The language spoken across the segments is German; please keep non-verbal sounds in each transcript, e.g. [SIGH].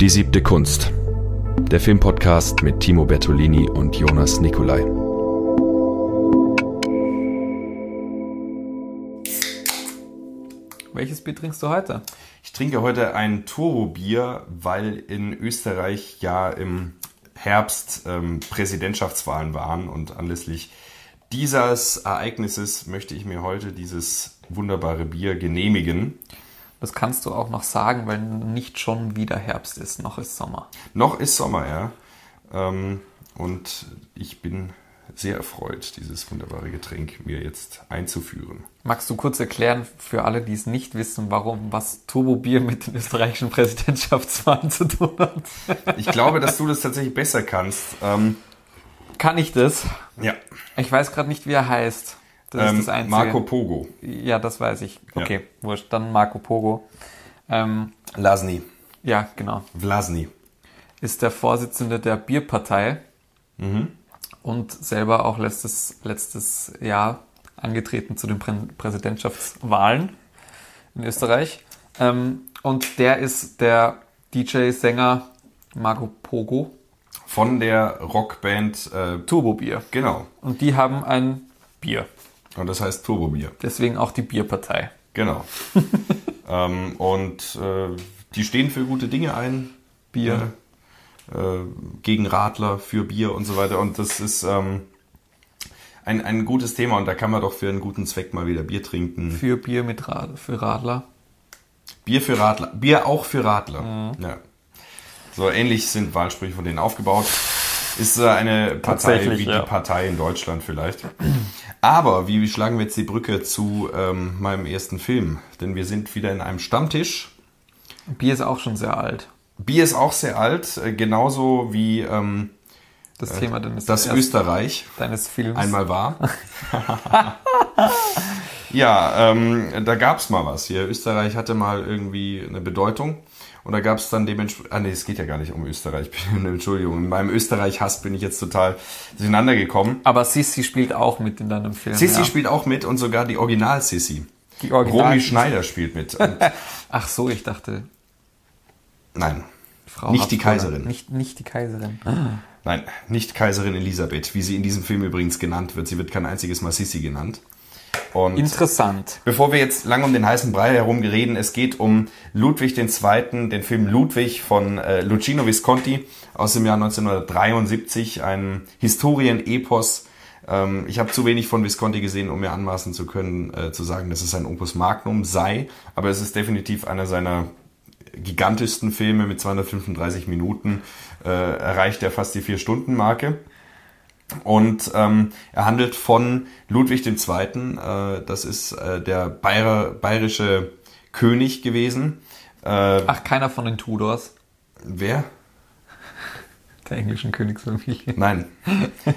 Die siebte Kunst. Der Filmpodcast mit Timo Bertolini und Jonas Nicolai. Welches Bier trinkst du heute? Ich trinke heute ein Turbo-Bier, weil in Österreich ja im Herbst ähm, Präsidentschaftswahlen waren und anlässlich dieses Ereignisses möchte ich mir heute dieses wunderbare Bier genehmigen. Das kannst du auch noch sagen, weil nicht schon wieder Herbst ist, noch ist Sommer. Noch ist Sommer, ja. Ähm, und ich bin sehr erfreut, dieses wunderbare Getränk mir jetzt einzuführen. Magst du kurz erklären für alle, die es nicht wissen, warum was Turbo-Bier mit den österreichischen Präsidentschaftswahlen zu tun hat? Ich glaube, dass du das tatsächlich besser kannst. Ähm, Kann ich das? ja. Ich weiß gerade nicht, wie er heißt. Das Ähm, ist das Einzige. Marco Pogo. Ja, das weiß ich. Ja. Okay, wurscht. Dann Marco Pogo. Ähm, Lasny. ja, genau. Vlasny. Ist der Vorsitzende der Bierpartei und selber auch letztes, letztes Jahr angetreten zu den Prä Präsidentschaftswahlen in Österreich. Ähm, und der ist der DJ-Sänger Marco Pogo, Von der Rockband, äh, Turbo Bier. genau. Und die haben ein Bier. Und das heißt Turbobier. Deswegen auch die Bierpartei. Genau. [LAUGHS] ähm, und äh, die stehen für gute Dinge ein. Bier. Äh, gegen Radler, für Bier und so weiter. Und das ist ähm, ein, ein gutes Thema und da kann man doch für einen guten Zweck mal wieder Bier trinken. Für Bier mit Rad für Radler. Bier für Radler. Bier auch für Radler. Ja. So ähnlich sind Wahlsprüche von denen aufgebaut. Ist äh, eine Partei wie ja. die Partei in Deutschland vielleicht. Aber wie schlagen wir jetzt die Brücke zu ähm, meinem ersten Film? Denn wir sind wieder in einem Stammtisch. Bier ist auch schon sehr alt. Bier ist auch sehr alt, äh, genauso wie ähm, Das Thema deines, das Österreich deines Films. einmal war. [LAUGHS] ja, ähm, da gab's mal was hier. Österreich hatte mal irgendwie eine Bedeutung. Und da gab's dann dementsprechend. Ah nee, es geht ja gar nicht um Österreich. [LAUGHS] Entschuldigung. In meinem Österreich-Hass bin ich jetzt total durcheinander gekommen. Aber Sissi spielt auch mit in deinem Film. Sissi ja. spielt auch mit und sogar die Original-Sissi. Die Original- Romy Schneider spielt mit. [LAUGHS] Ach so, ich dachte, nein. Frau Nicht die Habsburger. Kaiserin. Nicht, nicht die Kaiserin. Nein, nicht Kaiserin Elisabeth, wie sie in diesem Film übrigens genannt wird. Sie wird kein einziges Mal Sissi genannt. Und Interessant. Bevor wir jetzt lang um den heißen Brei herum reden, es geht um Ludwig II., den Film Ludwig von äh, Luchino Visconti aus dem Jahr 1973, ein Historienepos. Ähm, ich habe zu wenig von Visconti gesehen, um mir anmaßen zu können, äh, zu sagen, dass es ein Opus Magnum sei, aber es ist definitiv einer seiner gigantischsten Filme mit 235 Minuten, äh, erreicht er fast die Vier-Stunden-Marke. Und ähm, er handelt von Ludwig II., äh, das ist äh, der Bayer, bayerische König gewesen. Äh, Ach, keiner von den Tudors, wer? der englischen Königsfamilie. Nein.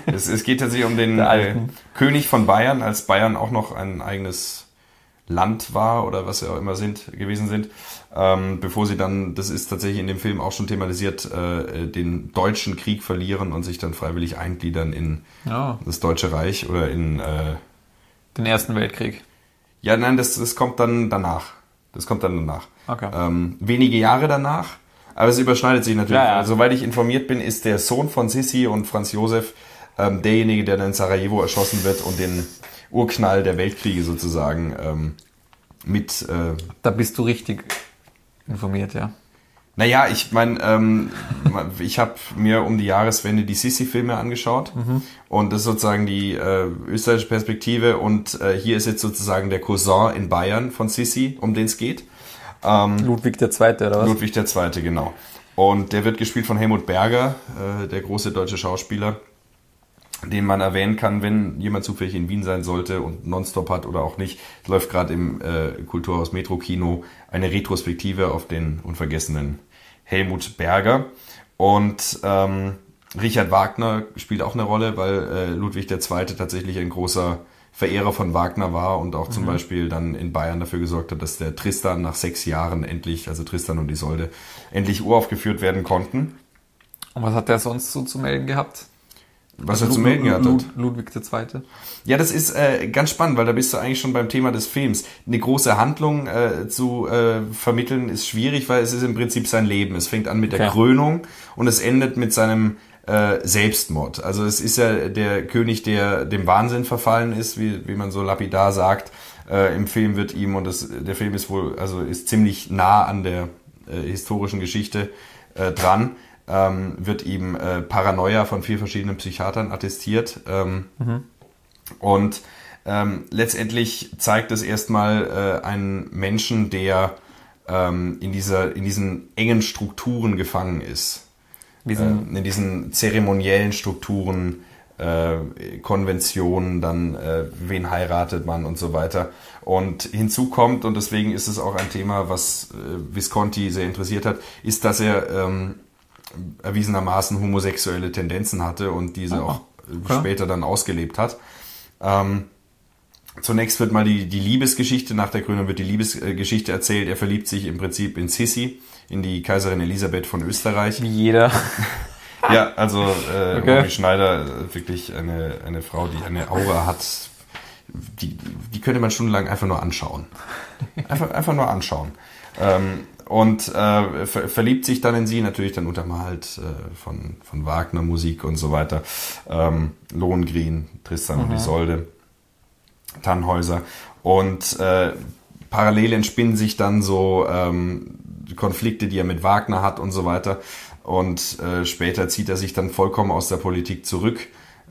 es, es geht tatsächlich um den äh. König von Bayern, als Bayern auch noch ein eigenes Land war oder was sie auch immer sind, gewesen sind, ähm, bevor sie dann, das ist tatsächlich in dem Film auch schon thematisiert, äh, den deutschen Krieg verlieren und sich dann freiwillig eingliedern in Ja, das Deutsche Reich oder in äh, den Ersten Weltkrieg. Ja, nein, das, das kommt dann danach. Das kommt dann danach. Okay. Ähm, wenige Jahre danach. Aber es überschneidet sich natürlich. Ja, ja. Also, soweit ich informiert bin, ist der Sohn von Sissi und Franz Josef ähm, derjenige, der dann in Sarajevo erschossen wird und den Urknall der Weltkriege sozusagen ähm, mit. Äh, Da bist du richtig informiert, ja. naja, ich meine, ähm, ich habe mir um die Jahreswende die Sissi-Filme angeschaut und das ist sozusagen die äh, österreichische Perspektive und äh, hier ist jetzt sozusagen der Cousin in Bayern von Sissi, um den es geht. Ludwig II., oder was? Ludwig II., genau. Und der wird gespielt von Helmut Berger, äh, der große deutsche Schauspieler, den man erwähnen kann, wenn jemand zufällig in Wien sein sollte und Nonstop hat oder auch nicht. Es läuft gerade im äh, Kulturhaus Metro Kino eine Retrospektive auf den unvergessenen Helmut Berger. Und ähm, Richard Wagner spielt auch eine Rolle, weil äh, Ludwig II. tatsächlich ein großer Verehrer von Wagner war und auch zum Beispiel dann in Bayern dafür gesorgt hat, dass der Tristan nach sechs Jahren endlich, also Tristan und Isolde, endlich uraufgeführt werden konnten. Und was hat der sonst so zu melden gehabt? Was er zu melden gehabt hat. Ludwig II. Ja, das ist äh, ganz spannend, weil da bist du eigentlich schon beim Thema des Films. Eine große Handlung äh, zu äh, vermitteln ist schwierig, weil es ist im Prinzip sein Leben. Es fängt an mit der Okay. Krönung und es endet mit seinem äh, Selbstmord. Also es ist ja der König, der dem Wahnsinn verfallen ist, wie, wie man so lapidar sagt. Äh, Im Film wird ihm, und das, der Film ist wohl, also ist ziemlich nah an der äh, historischen Geschichte äh, dran, ähm, wird ihm äh, Paranoia von vier verschiedenen Psychiatern attestiert. Ähm, und ähm, letztendlich zeigt es erstmal äh, einen Menschen, der ähm, in, dieser, in diesen engen Strukturen gefangen ist. Diesen, Äh, in diesen zeremoniellen Strukturen, äh, Konventionen, dann äh, wen heiratet man und so weiter. Und hinzu kommt, und deswegen ist es auch ein Thema, was äh, Visconti sehr interessiert hat, ist, dass er ähm, erwiesenermaßen homosexuelle Tendenzen hatte und diese Ah, auch äh, okay. später dann ausgelebt hat. Ähm, zunächst wird mal die, die Liebesgeschichte, nach der Krönung wird die Liebesgeschichte erzählt. Er verliebt sich im Prinzip in Sissi, in die Kaiserin Elisabeth von Österreich. wie jeder. [LAUGHS] Ja, also äh, Okay. Romy Schneider, äh, wirklich eine, eine Frau, die eine Aura hat, die, die könnte man stundenlang einfach nur anschauen. Einfach, einfach nur anschauen. Ähm, und äh, ver verliebt sich dann in sie, natürlich dann untermalt äh, von, von Wagner Musik und so weiter. Ähm, Lohengrin, Tristan und Isolde, Tannhäuser. Und äh, parallel entspinnen sich dann so ähm, Konflikte, die er mit Wagner hat und so weiter. Und äh, später zieht er sich dann vollkommen aus der Politik zurück.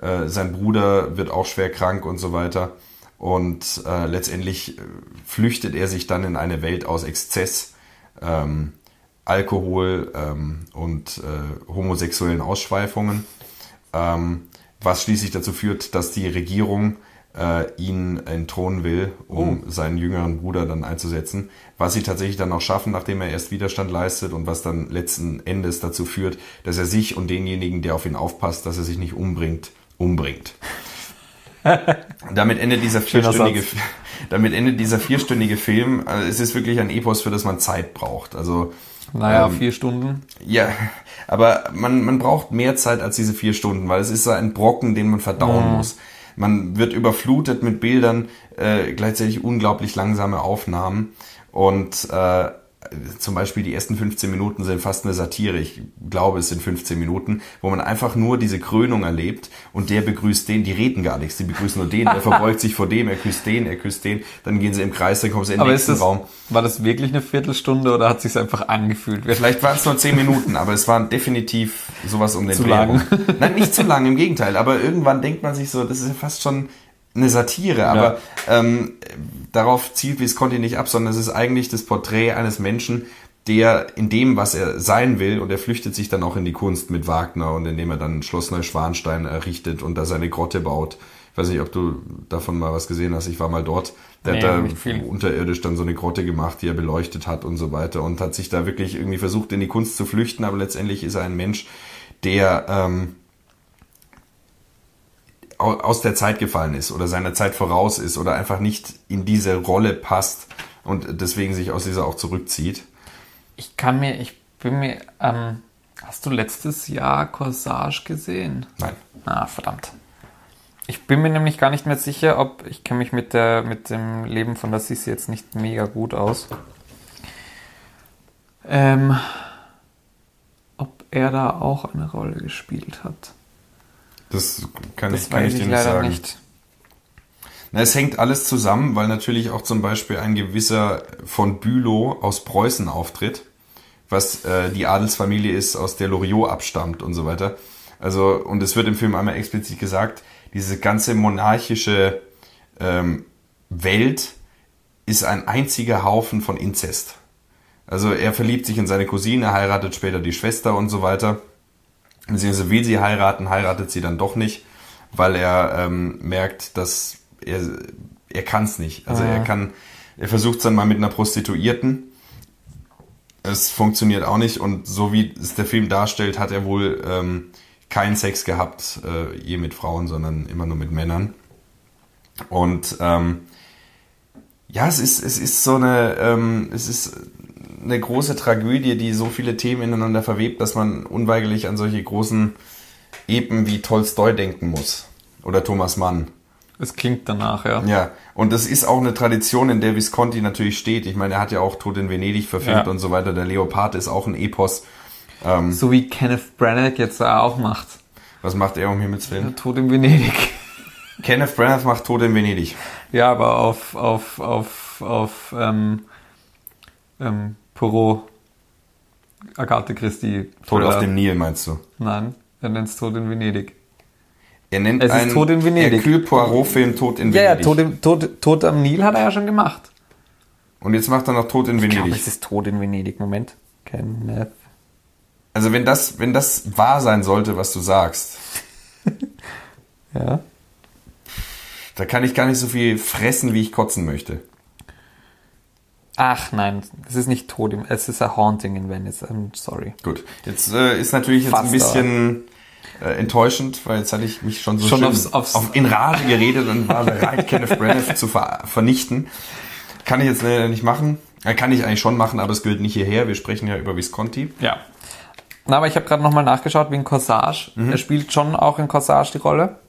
Äh, sein Bruder wird auch schwer krank und so weiter. Und äh, letztendlich äh, flüchtet er sich dann in eine Welt aus Exzess, ähm, Alkohol ähm, und äh, homosexuellen Ausschweifungen. Ähm, was schließlich dazu führt, dass die Regierung äh, ihn entthronen will, um seinen jüngeren Bruder dann einzusetzen, was sie tatsächlich dann auch schaffen, nachdem er erst Widerstand leistet und was dann letzten Endes dazu führt, dass er sich und denjenigen, der auf ihn aufpasst, dass er sich nicht umbringt, umbringt. Damit endet dieser vierstündige, damit endet dieser vierstündige Film. Also es ist wirklich ein Epos, für das man Zeit braucht. Also Naja, Ähm, vier Stunden. ja, aber man, man braucht mehr Zeit als diese vier Stunden, weil es ist so ein Brocken, den man verdauen muss. Man wird überflutet mit Bildern, äh, gleichzeitig unglaublich langsame Aufnahmen und äh, zum Beispiel die ersten 15 Minuten sind fast eine Satire. Ich glaube, es sind 15 Minuten, wo man einfach nur diese Krönung erlebt und der begrüßt den, die reden gar nichts, die begrüßen nur den, er [LAUGHS] verbeugt sich vor dem, er küsst den, er küsst den, dann gehen sie im Kreis, dann kommen sie in den Aber nächsten das, Raum. war das wirklich eine Viertelstunde oder hat sich's einfach angefühlt? Vielleicht waren es nur zehn Minuten, aber es waren definitiv sowas um den Zu Dreh lang. Nein, nicht zu lang, im Gegenteil. Aber irgendwann denkt man sich so, das ist ja fast schon eine Satire. Aber ähm, darauf zielt Visconti nicht ab, sondern es ist eigentlich das Porträt eines Menschen, der in dem, was er sein will, und er flüchtet sich dann auch in die Kunst mit Wagner und indem er dann Schloss Neuschwanstein errichtet und da seine Grotte baut. Ich weiß nicht, ob du davon mal was gesehen hast. Ich war mal dort. Der Nee, hat da unterirdisch dann so eine Grotte gemacht, die er beleuchtet hat und so weiter und hat sich da wirklich irgendwie versucht, in die Kunst zu flüchten, aber letztendlich ist er ein Mensch, der ähm, aus der Zeit gefallen ist oder seiner Zeit voraus ist oder einfach nicht in diese Rolle passt und deswegen sich aus dieser auch zurückzieht. Ich kann mir, ich bin mir, ähm, hast du letztes Jahr Corsage gesehen? Nein. Ah, verdammt. Ich bin mir nämlich gar nicht mehr sicher, ob, ich kenne mich mit der, mit dem Leben von der Sissi jetzt nicht mega gut aus. Ähm, ob er da auch eine Rolle gespielt hat. Das kann, Das ich, kann ich ich dir nicht sagen. nicht. Na, es hängt alles zusammen, weil natürlich auch zum Beispiel ein gewisser von Bülow aus Preußen auftritt, was äh, die Adelsfamilie ist, aus der Loriot abstammt und so weiter. Also, und es wird im Film einmal explizit gesagt, diese ganze monarchische ähm, Welt ist ein einziger Haufen von Inzest. Also er verliebt sich in seine Cousine, heiratet später die Schwester und so weiter. Beziehungsweise will sie heiraten, heiratet sie dann doch nicht, weil er ähm, merkt, dass er, er kann es nicht. Also er kann, er versucht es dann mal mit einer Prostituierten. Es funktioniert auch nicht und so wie es der Film darstellt, hat er wohl ähm, keinen Sex gehabt, äh, je mit Frauen, sondern immer nur mit Männern. Und ähm, ja, es ist, es ist so eine, ähm, es ist eine große Tragödie, die so viele Themen ineinander verwebt, dass man unweigerlich an solche großen eben wie Tolstoi denken muss. Oder Thomas Mann. Es klingt danach, ja. Ja, und das ist auch eine Tradition, in der Visconti natürlich steht. Ich meine, er hat ja auch Tod in Venedig verfilmt Ja. und so weiter. Der Leopard ist auch ein Epos. So wie Kenneth Branagh jetzt auch macht. Was macht er um Himmels Willen? Tod in Venedig. [LAUGHS] Kenneth Branagh macht Tod in Venedig. Ja, aber auf, auf, auf, auf ähm, ähm, Poirot, Agathe Christie. Tod auf dem Nil, meinst du? Nein, er nennt es Tod in Venedig. Er nennt Es ist einen Tod in Venedig. Hercule Poirot-Film Tod in Ja, ja, Venedig. Tod, im, Tod, Tod am Nil hat er ja schon gemacht. und jetzt macht er noch Tod in Ich glaube, Venedig. es ist Tod in Venedig. Moment. Kenneth. Also wenn das, wenn das wahr sein sollte, was du sagst, [LAUGHS] Ja. da kann ich gar nicht so viel fressen, wie ich kotzen möchte. Ach nein, es ist nicht Tod im, es ist a Haunting in Venice. I'm sorry. Gut, jetzt äh, ist natürlich jetzt Fast, ein bisschen äh, enttäuschend, weil jetzt hatte ich mich schon so Schon schön aufs- aufs- auf, in Rage geredet und war bereit, [LAUGHS] Kenneth Branagh zu ver vernichten. Kann ich jetzt leider nicht machen. Äh, kann ich eigentlich schon machen, aber es gehört nicht hierher. Wir sprechen ja über Visconti. Ja. Na, aber ich habe gerade nochmal nachgeschaut wegen Corsage. Er spielt schon auch in Corsage die Rolle.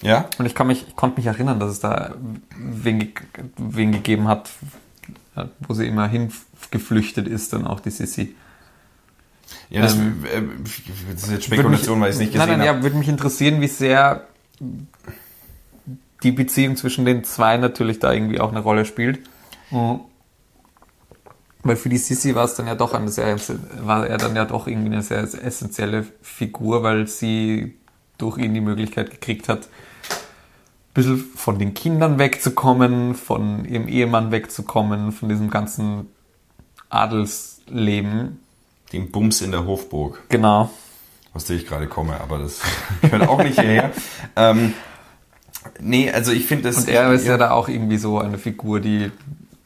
Ja? Und ich, kann mich, ich konnte mich erinnern, dass es da wen, wen gegeben hat, ja, wo sie immer hingeflüchtet ist, dann auch die Sissy. Ja, das, Ähm, äh, das ist jetzt Spekulation, weil ich es nicht gesehen Nein, nein, habe. ja, würde mich interessieren, wie sehr die Beziehung zwischen den zwei natürlich da irgendwie auch eine Rolle spielt. Mhm. Weil für die Sissy war es dann ja doch eine sehr, war er dann ja doch irgendwie eine sehr essentielle Figur, weil sie durch ihn die Möglichkeit gekriegt hat, bisschen von den Kindern wegzukommen, von ihrem Ehemann wegzukommen, von diesem ganzen Adelsleben. Den Bums in der Hofburg, Genau. aus der ich gerade komme, aber das [LAUGHS] gehört auch nicht hierher. ähm, nee, also ich finde das... Und er ist ja da auch irgendwie so eine Figur, die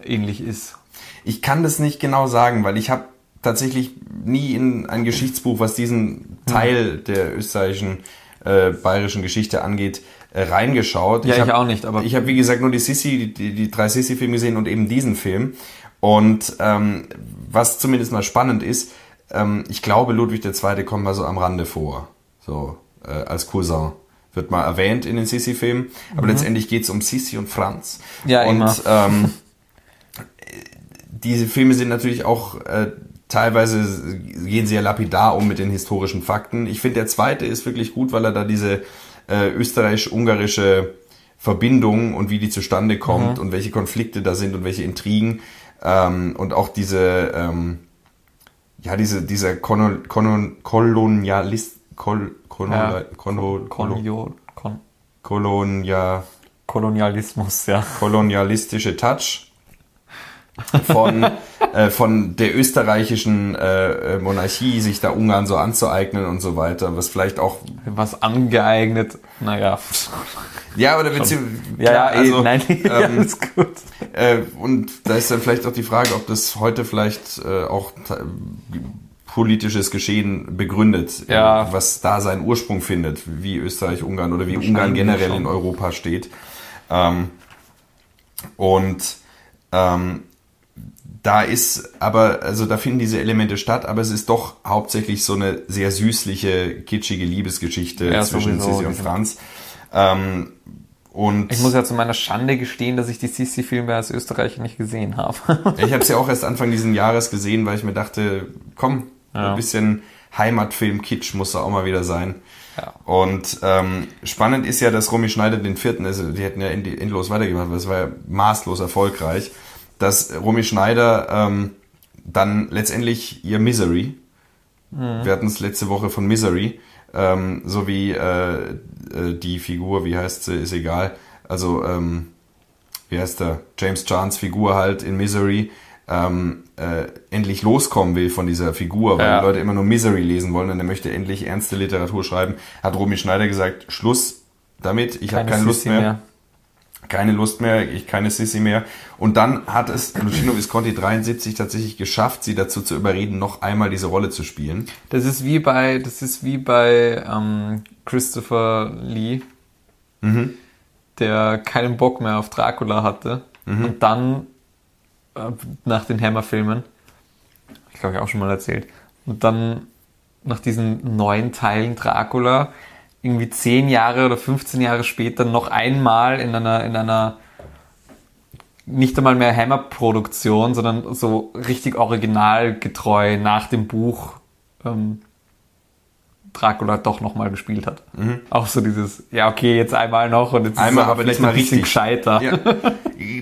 ähnlich ist. Ich kann das nicht genau sagen, weil ich habe tatsächlich nie in ein Geschichtsbuch, was diesen Teil der österreichischen äh, bayerischen Geschichte angeht, reingeschaut. Ja, ich hab, auch nicht, aber- ich habe wie gesagt nur die Sissi, die, die, drei Sissi-Filme gesehen und eben diesen Film. Und ähm, was zumindest mal spannend ist, ähm, ich glaube Ludwig II. kommt mal so am Rande vor, so äh, als Cousin. Wird mal erwähnt in den Sissi-Filmen, aber letztendlich geht es um Sissi und Franz. Mhm. Ja, und immer. Ähm, [LAUGHS] diese Filme sind natürlich auch äh, teilweise gehen sehr lapidar um mit den historischen Fakten. Ich finde, der zweite ist wirklich gut, weil er da diese äh, österreichisch-ungarische Verbindung und wie die zustande kommt und welche Konflikte da sind und welche Intrigen. Ähm, und auch diese ähm, ja diese dieser Kono, Kono, Kolonialist Kol, Kolonial, Kono, Kolonio, Kon Kolonia, Kolonialismus, ja. kolonialistische Touch von, [LAUGHS] äh, von der österreichischen äh, äh, Monarchie, sich da Ungarn so anzueignen und so weiter, was vielleicht auch, Was angeeignet, naja. ja, oder beziehungsweise, Ja, ja, also, eh, nein, [LAUGHS] ja, ähm, alles gut. äh, und da ist dann vielleicht auch die Frage, ob das heute vielleicht äh, auch politisches Geschehen begründet, Ja. äh, was da seinen Ursprung findet, wie Österreich, Ungarn oder wie Ungarn generell schon. in Europa steht. Ähm, und ähm, da ist aber, also da finden diese Elemente statt, aber es ist doch hauptsächlich so eine sehr süßliche, kitschige Liebesgeschichte Ja, zwischen sowieso, Sissi und Franz. Ähm, und Ich muss ja zu meiner Schande gestehen, dass ich die Sissi-Filme als Österreicher nicht gesehen habe. ich habe es ja auch erst Anfang diesen Jahres gesehen, weil ich mir dachte, komm, Ja. ein bisschen Heimatfilm-Kitsch muss da auch mal wieder sein. Ja. Und ähm, spannend ist ja, dass Romy Schneider den vierten, also die hätten ja end- endlos weitergemacht, weil es war ja maßlos erfolgreich, dass Romy Schneider ähm, dann letztendlich ihr Misery, wir hatten es letzte Woche von Misery, ähm, sowie äh, äh, die Figur, wie heißt sie, ist egal, also ähm, wie heißt der, James Chans Figur halt in Misery, ähm, äh, endlich loskommen will von dieser Figur, weil Ja. die Leute immer nur Misery lesen wollen und er möchte endlich ernste Literatur schreiben, hat Romy Schneider gesagt, Schluss damit, ich habe keine Lust Sissi mehr, keine Lust mehr, ich keine Sissy mehr. Und dann hat es Luchino Visconti 73 tatsächlich geschafft, sie dazu zu überreden, noch einmal diese Rolle zu spielen. Das ist wie bei, das ist wie bei ähm, Christopher Lee, der keinen Bock mehr auf Dracula hatte und dann äh, nach den Hammer-Filmen, ich glaube ich auch schon mal erzählt, und dann nach diesen neuen Teilen Dracula irgendwie 10 Jahre oder 15 Jahre später noch einmal in einer, in einer nicht einmal mehr Hammer-Produktion, sondern so richtig originalgetreu nach dem Buch ähm, Dracula doch nochmal gespielt hat. Mhm. Auch so dieses, ja okay, jetzt einmal noch und jetzt einmal, ist es aber vielleicht mal ein bisschen richtig. gescheiter. Ja. [LAUGHS]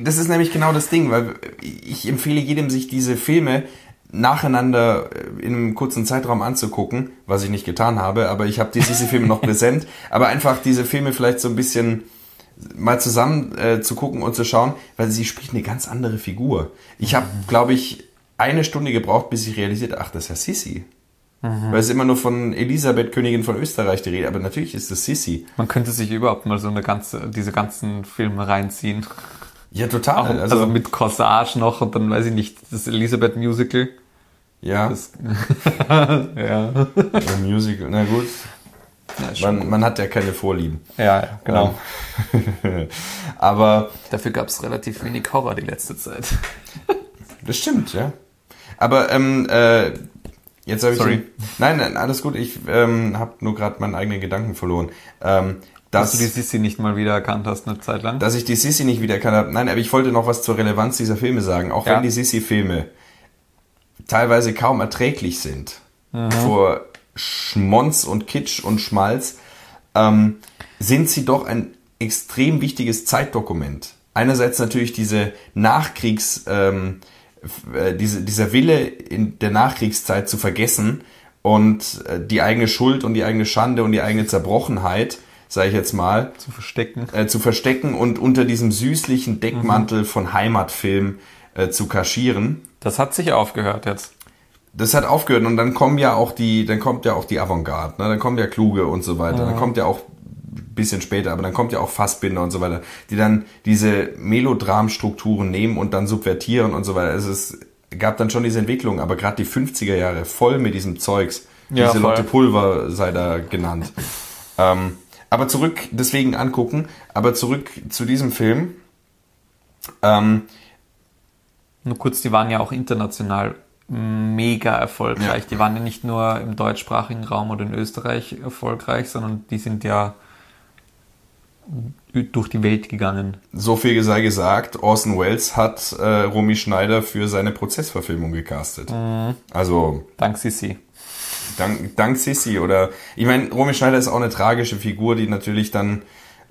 Das ist nämlich genau das Ding, weil ich empfehle jedem, sich diese Filme nacheinander in einem kurzen Zeitraum anzugucken, was ich nicht getan habe, aber ich habe diese Filme noch [LAUGHS] präsent, aber einfach diese Filme vielleicht so ein bisschen mal zusammen äh, zu gucken und zu schauen, weil sie spricht eine ganz andere Figur. Ich habe, glaube ich, eine Stunde gebraucht, bis ich realisiert, ach, das ist ja Sissi. Mhm. Weil es immer nur von Elisabeth, Königin von Österreich die Rede, aber natürlich ist das Sissi. Man könnte sich überhaupt mal so eine ganze, diese ganzen Filme reinziehen. Ja, total. Auch, also, also, mit Corsage noch und dann weiß ich nicht, das Elisabeth Musical. Ja. Das, [LAUGHS] ja. Musical, na gut. Ja, man, man, hat ja keine Vorlieben. Ja, ja genau. [LAUGHS] aber. Dafür gab es relativ wenig Horror die letzte Zeit. [LAUGHS] das stimmt, ja. Aber ähm, äh, jetzt habe ich. Sorry. Den, nein, nein, alles gut. Ich ähm, habe nur gerade meinen eigenen Gedanken verloren. Ähm, dass, dass du die Sissi nicht mal wieder erkannt hast eine Zeit lang? Dass ich die Sissi nicht wieder erkannt habe. Nein, aber ich wollte noch was zur Relevanz dieser Filme sagen. Auch ja. wenn die Sissi-Filme teilweise kaum erträglich sind mhm. vor Schmonz und Kitsch und Schmalz, ähm, sind sie doch ein extrem wichtiges Zeitdokument. Einerseits natürlich diese Nachkriegs, ähm, äh, diese, dieser Wille in der Nachkriegszeit zu vergessen und äh, die eigene Schuld und die eigene Schande und die eigene Zerbrochenheit, sage ich jetzt mal, zu verstecken, äh, zu verstecken und unter diesem süßlichen Deckmantel mhm. von Heimatfilm äh, zu kaschieren. Das hat sich aufgehört jetzt. Das hat aufgehört und dann kommen ja auch die, dann kommt ja auch die Avantgarde, ne? dann kommen ja Kluge und so weiter, mhm. dann kommt ja auch bisschen später, aber dann kommt ja auch Fassbinder und so weiter, die dann diese Melodramstrukturen nehmen und dann subvertieren und so weiter. Also es gab dann schon diese Entwicklung, aber gerade die 50er Jahre voll mit diesem Zeugs. Ja, diese Lotte Pulver sei da genannt. [LAUGHS] ähm, aber zurück, deswegen angucken, aber zurück zu diesem Film. Ähm, nur kurz, die waren ja auch international mega erfolgreich. Ja. Die waren ja nicht nur im deutschsprachigen Raum oder in Österreich erfolgreich, sondern die sind ja durch die Welt gegangen. So viel sei gesagt, Orson Welles hat äh, Romy Schneider für seine Prozessverfilmung gecastet. Mhm. Also. Dank Sissi. Dank, dank Sissi oder ich meine, Romy Schneider ist auch eine tragische Figur, die natürlich dann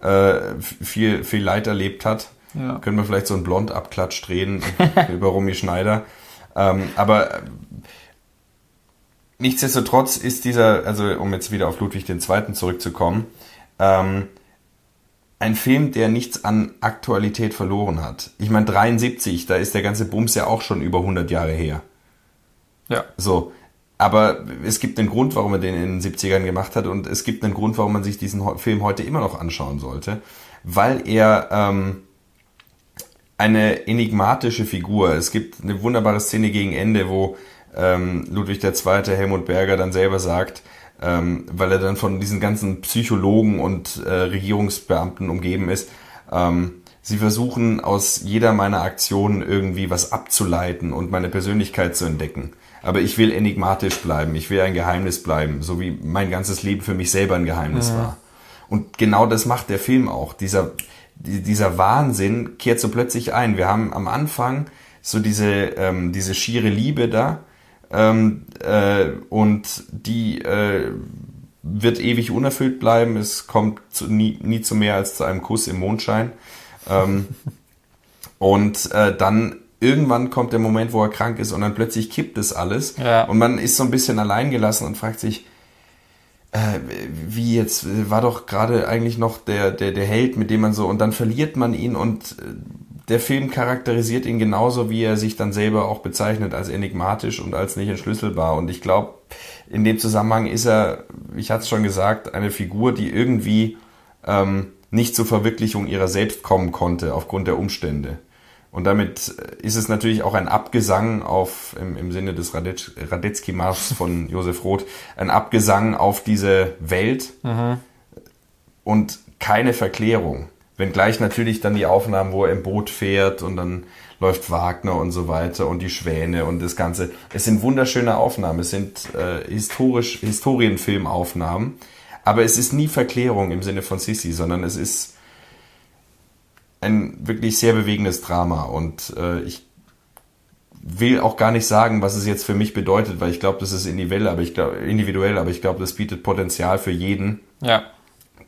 äh, viel, viel Leid erlebt hat. Ja. Können wir vielleicht so einen Blond-Abklatsch drehen [LAUGHS] über Romy Schneider. Ähm, aber äh, nichtsdestotrotz ist dieser, also um jetzt wieder auf Ludwig II. zurückzukommen, ähm, ein Film, der nichts an Aktualität verloren hat. Ich meine, 73, da ist der ganze Bums ja auch schon über 100 Jahre her. Ja. So. Aber es gibt einen Grund, warum er den in den 70ern gemacht hat und es gibt einen Grund, warum man sich diesen Film heute immer noch anschauen sollte. Weil er ähm, eine enigmatische Figur. Es gibt eine wunderbare Szene gegen Ende, wo ähm, Ludwig II. Helmut Berger dann selber sagt, ähm, weil er dann von diesen ganzen Psychologen und äh, Regierungsbeamten umgeben ist, ähm, sie versuchen aus jeder meiner Aktionen irgendwie was abzuleiten und meine Persönlichkeit zu entdecken. Aber ich will enigmatisch bleiben, ich will ein Geheimnis bleiben, so wie mein ganzes Leben für mich selber ein Geheimnis ja. war. Und genau das macht der Film auch. Dieser, dieser Wahnsinn kehrt so plötzlich ein. Wir haben am Anfang so diese, ähm, diese schiere Liebe da ähm, äh, und die äh, wird ewig unerfüllt bleiben. Es kommt zu, nie, nie zu mehr als zu einem Kuss im Mondschein. Ähm, [LAUGHS] und äh, dann irgendwann kommt der Moment, wo er krank ist und dann plötzlich kippt es alles ja. und man ist so ein bisschen alleingelassen und fragt sich, äh, wie jetzt war doch gerade eigentlich noch der, der, der Held, mit dem man so, und dann verliert man ihn und äh, der Film charakterisiert ihn genauso, wie er sich dann selber auch bezeichnet, als enigmatisch und als nicht entschlüsselbar. Und ich glaube, in dem Zusammenhang ist er, ich hatte es schon gesagt, eine Figur, die irgendwie ähm, nicht zur Verwirklichung ihrer selbst kommen konnte, aufgrund der Umstände. Und damit ist es natürlich auch ein Abgesang auf, im, im Sinne des Radetzky-Marschs von [LAUGHS] Josef Roth, ein Abgesang auf diese Welt mhm. und keine Verklärung. Wenngleich natürlich dann die Aufnahmen, wo er im Boot fährt und dann läuft Wagner und so weiter und die Schwäne und das Ganze. Es sind wunderschöne Aufnahmen, es sind äh, historisch, Historienfilmaufnahmen, Aber es ist nie Verklärung im Sinne von Sissy, sondern es ist ein wirklich sehr bewegendes Drama. Und äh, ich will auch gar nicht sagen, was es jetzt für mich bedeutet, weil ich glaube, das ist individuell, aber ich glaube, individuell, aber ich glaube, das bietet Potenzial für jeden, Ja.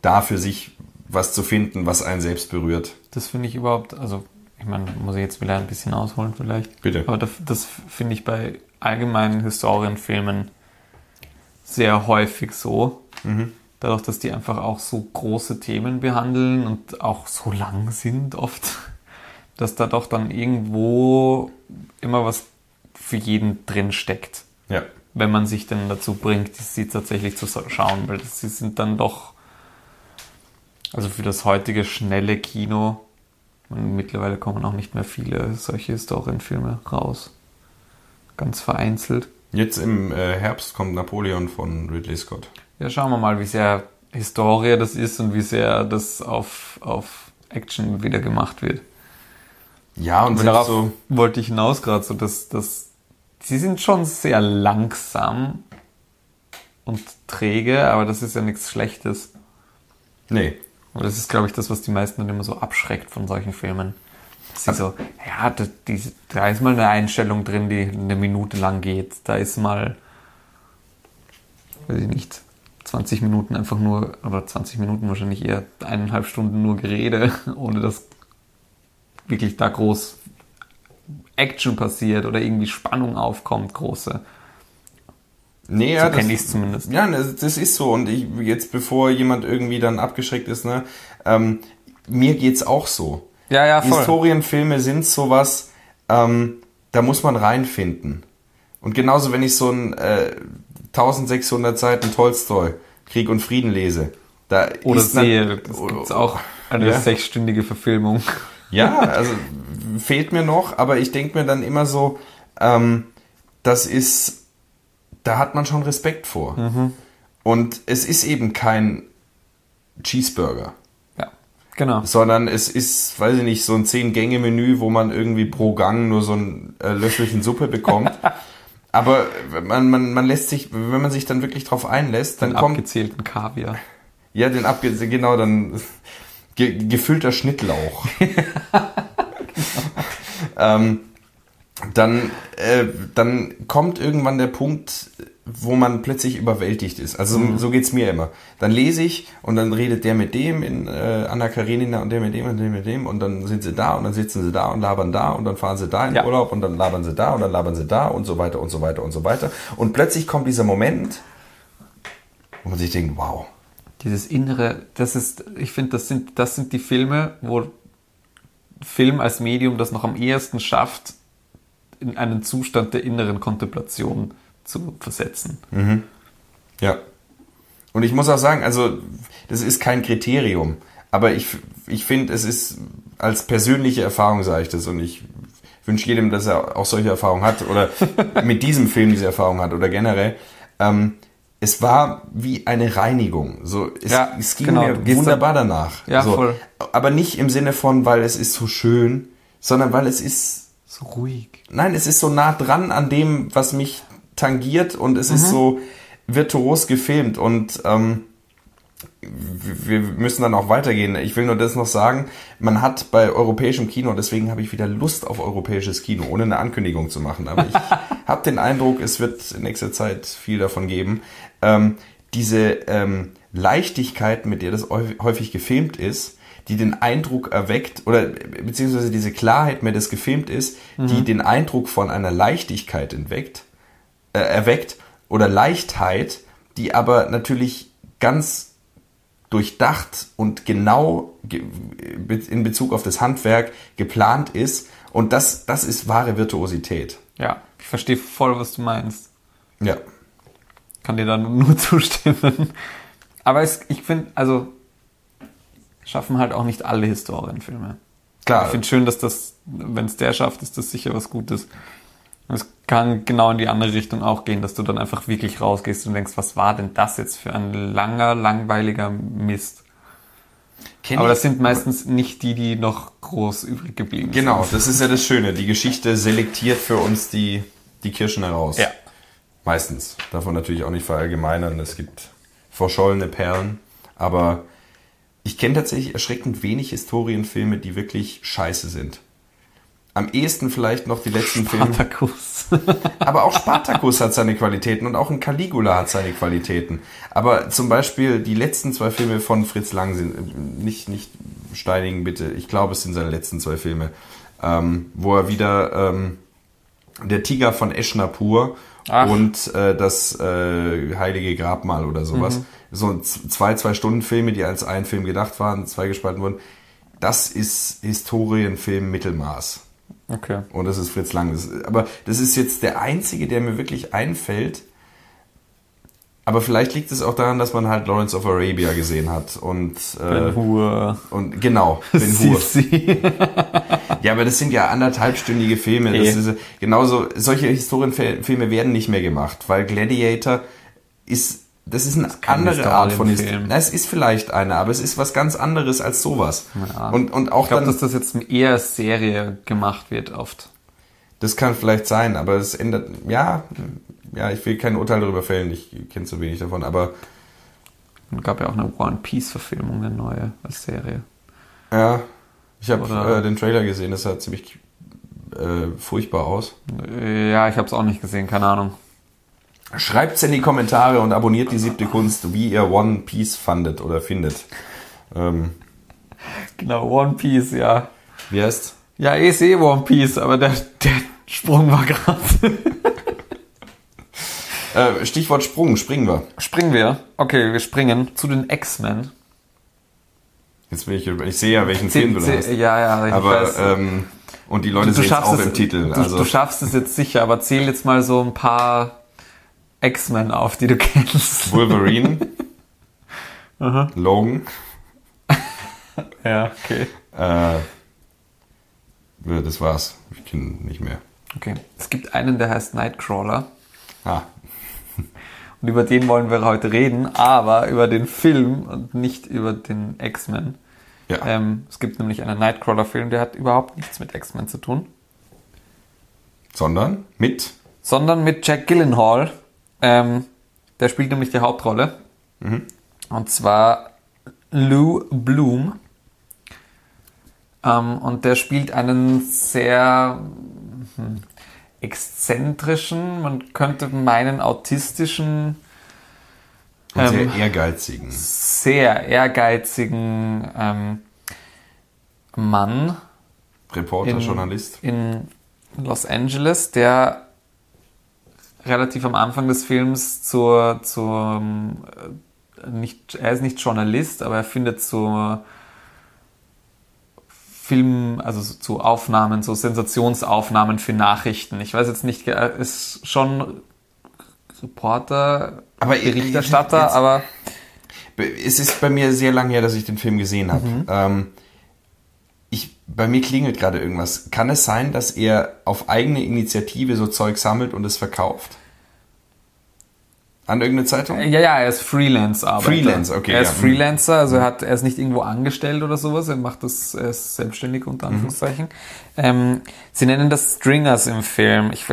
da für sich was zu finden, was einen selbst berührt. Das finde ich überhaupt, also ich meine, muss ich jetzt wieder ein bisschen ausholen vielleicht. Bitte. Aber das, das finde ich bei allgemeinen Historienfilmen sehr häufig so. Dadurch, dass die einfach auch so große Themen behandeln und auch so lang sind oft, [LAUGHS] dass da doch dann irgendwo immer was für jeden drin steckt. Ja. Wenn man sich denn dazu bringt, sie tatsächlich zu schauen, weil sie sind dann doch, also für das heutige schnelle Kino, und mittlerweile kommen auch nicht mehr viele solche Historienfilme raus. Ganz vereinzelt. Jetzt im äh, Herbst kommt Napoleon von Ridley Scott. Ja, schauen wir mal, wie sehr Historie das ist und wie sehr das auf, auf Action wieder gemacht wird. Ja, und Und darauf so, wollte ich hinaus gerade, so dass, dass sie sind schon sehr langsam und träge, aber das ist ja nichts Schlechtes. nee, Und das ist, glaube ich, das, was die meisten dann immer so abschreckt von solchen Filmen. Sie so, ja, da, die, da ist mal eine Einstellung drin, die eine Minute lang geht. Da ist mal, weiß ich nicht, 20 Minuten einfach nur, oder 20 Minuten wahrscheinlich eher eineinhalb Stunden nur Gerede, [LAUGHS] ohne dass wirklich da groß Action passiert oder irgendwie Spannung aufkommt, große. nee, So ja, kenne ich es zumindest. ja, das das ist so. Und ich, jetzt, bevor jemand irgendwie dann abgeschreckt ist, ne, ähm, mir geht's auch so. Ja, ja, voll. Historienfilme sind sowas, ähm, da muss man reinfinden. Und genauso, wenn ich so ein äh, 1600 Seiten Tolstoi, Krieg und Frieden lese, da Oder ist sehe, das gibt's auch eine Ja. sechsstündige Verfilmung. Ja, also fehlt mir noch, aber ich denke mir dann immer so, ähm, das ist, da hat man schon Respekt vor. Und es ist eben kein Cheeseburger, Ja, genau. sondern es ist, weiß ich nicht, so ein Zehn-Gänge-Menü, wo man irgendwie pro Gang nur so ein äh, Löffelchen Suppe bekommt. [LAUGHS] Aber man, man, man lässt sich, wenn man sich dann wirklich drauf einlässt, dann Den kommt abgezählten Kaviar. ja den abge genau dann ge gefüllter Schnittlauch. [LAUGHS] ähm, dann, äh, dann kommt irgendwann der Punkt, wo man plötzlich überwältigt ist. Also so geht's mir immer. Dann lese ich und dann redet der mit dem in äh, Anna Karenina und der mit dem und der mit dem und dann sind sie da und dann sitzen sie da und labern da und dann fahren sie da in Ja. Urlaub und dann labern sie da und dann labern sie da und so weiter und so weiter und so weiter. Und plötzlich kommt dieser Moment, wo man sich denkt, wow, Dieses innere, das ist, ich finde, das sind, das sind die Filme, wo Film als Medium das noch am ehesten schafft, in einen Zustand der inneren Kontemplation zu versetzen. Ja. Und ich muss auch sagen, also das ist kein Kriterium, aber ich, ich finde, es ist als persönliche Erfahrung, sage ich das, und ich wünsche jedem, dass er auch solche Erfahrungen hat oder [LAUGHS] mit diesem Film diese Erfahrung hat oder generell. Ähm, es war wie eine Reinigung. So, es, Ja, es ging genau. mir wunderbar danach. Ja, so, voll. Aber nicht im Sinne von, weil es ist so schön, sondern weil es ist So ruhig. Nein, es ist so nah dran an dem, was mich tangiert und es ist so virtuos gefilmt und ähm, wir müssen dann auch weitergehen. Ich will nur das noch sagen, man hat bei europäischem Kino, deswegen habe ich wieder Lust auf europäisches Kino, ohne eine Ankündigung zu machen, aber ich [LAUGHS] habe den Eindruck, es wird in nächster Zeit viel davon geben, ähm, diese ähm, Leichtigkeit, mit der das häufig gefilmt ist, die den Eindruck erweckt, oder beziehungsweise diese Klarheit, mit der das gefilmt ist, die den Eindruck von einer Leichtigkeit entweckt, äh, erweckt oder Leichtheit, die aber natürlich ganz durchdacht und genau ge- in Bezug auf das Handwerk geplant ist. Und das, das ist wahre Virtuosität. Ja, ich verstehe voll, was du meinst. Ja. Kann dir da nur zustimmen. Aber es, ich finde, also schaffen halt auch nicht alle Historienfilme. Klar. Ich finde schön, dass das, wenn es der schafft, ist das sicher was Gutes. Es kann genau in die andere Richtung auch gehen, dass du dann einfach wirklich rausgehst und denkst, was war denn das jetzt für ein langer, langweiliger Mist? Kenn Aber das sind meistens nicht die, die noch groß übrig geblieben Genau, sind. das ist ja das Schöne. Die Geschichte selektiert für uns die, die Kirschen heraus. Ja. Meistens. Davon natürlich auch nicht verallgemeinern. Es gibt verschollene Perlen. Aber ich kenne tatsächlich erschreckend wenig Historienfilme, die wirklich scheiße sind. Am ehesten vielleicht noch die letzten Filme. Spartacus. [LAUGHS] Aber auch Spartacus hat seine Qualitäten und auch ein Caligula hat seine Qualitäten. Aber zum Beispiel die letzten zwei Filme von Fritz Lang sind, äh, nicht, nicht steinigen bitte, ich glaube es sind seine letzten zwei Filme, ähm, wo er wieder ähm, der Tiger von Eschnapur Ach. und äh, das äh, Heilige Grabmal oder sowas. So ein z- zwei, zwei Stunden Filme, die als ein Film gedacht waren, zwei gespalten wurden. Das ist Historienfilm Mittelmaß. Okay. Und das ist Fritz Lang. Das, aber das ist jetzt der einzige, der mir wirklich einfällt. Aber vielleicht liegt es auch daran, dass man halt Lawrence of Arabia gesehen hat. Und, äh, Ben Hur. und genau, Ben [LAUGHS] Hur. Ja, aber das sind ja anderthalbstündige Filme. Das ist, genauso, solche Historienfilme werden nicht mehr gemacht, weil Gladiator ist, das ist eine kein andere Art von Historienfilm. Historien. Es ist vielleicht eine, aber es ist was ganz anderes als sowas. Ja. Und, und auch Ich glaube, dass das jetzt eher als Serie gemacht wird oft. Das kann vielleicht sein, aber es ändert, ja, ja, ich will kein Urteil darüber fällen, ich kenne zu wenig davon, aber Es gab ja auch eine One Piece Verfilmung, eine neue als Serie. ja, ich habe äh, den Trailer gesehen, das sah ziemlich äh, furchtbar aus. Ja, ich habe es auch nicht gesehen, keine Ahnung. Schreibt's in die Kommentare und abonniert die siebte Kunst, wie ihr One Piece fandet oder findet. Ähm, Genau, One Piece, ja. wie heißt? Ja, ich sehe One Piece, aber der, der Sprung war gerade. Äh, Stichwort Sprung, springen wir. Springen wir. Okay, wir springen zu den X-Men. Jetzt will ich, ich sehe ja, welchen Film du hast. Ja, ja, ich Aber weiß. ähm, und die Leute sehen es auch im Titel. du, Also du schaffst es jetzt sicher, aber zähl jetzt mal so ein paar X-Men auf, die du [LAUGHS] kennst. Wolverine, [LAUGHS] Logan, [LAUGHS] Ja, okay. äh, das war's. Ich kenne nicht mehr. Okay. Es gibt einen, der heißt Nightcrawler. Ah, Und über den wollen wir heute reden, aber über den Film und nicht über den X-Men. ja. Ähm, es gibt nämlich einen Nightcrawler-Film, der hat überhaupt nichts mit X-Men zu tun, Sondern mit sondern mit Jack Gyllenhaal. Ähm, der spielt nämlich die Hauptrolle. Und zwar Lou Bloom. Ähm, und der spielt einen sehr hm, exzentrischen, man könnte meinen autistischen, und Ähm, sehr ehrgeizigen. sehr ehrgeizigen ähm, Mann Reporter, in, Journalist. in Los Angeles, der relativ am Anfang des Films zur, zur äh, nicht, er ist nicht Journalist, aber er findet zur Film, also so zu Aufnahmen, so Sensationsaufnahmen für Nachrichten. Ich weiß jetzt nicht, er ist schon Reporter, Aber Berichterstatter, jetzt- aber Es ist bei mir sehr lange her, dass ich den Film gesehen habe. Mhm. Ähm, ich, bei mir klingelt gerade irgendwas. Kann es sein, dass er auf eigene Initiative so Zeug sammelt und es verkauft? An irgendeine Zeitung? Ja, ja, er ist Freelance-Arbeiter. Freelance, okay, Er ist ja. Mhm. Freelancer, also er, hat, er ist nicht irgendwo angestellt oder sowas, er macht das, er ist selbstständig Mhm. unter Anführungszeichen. Ähm, sie nennen das Stringers im Film. Ich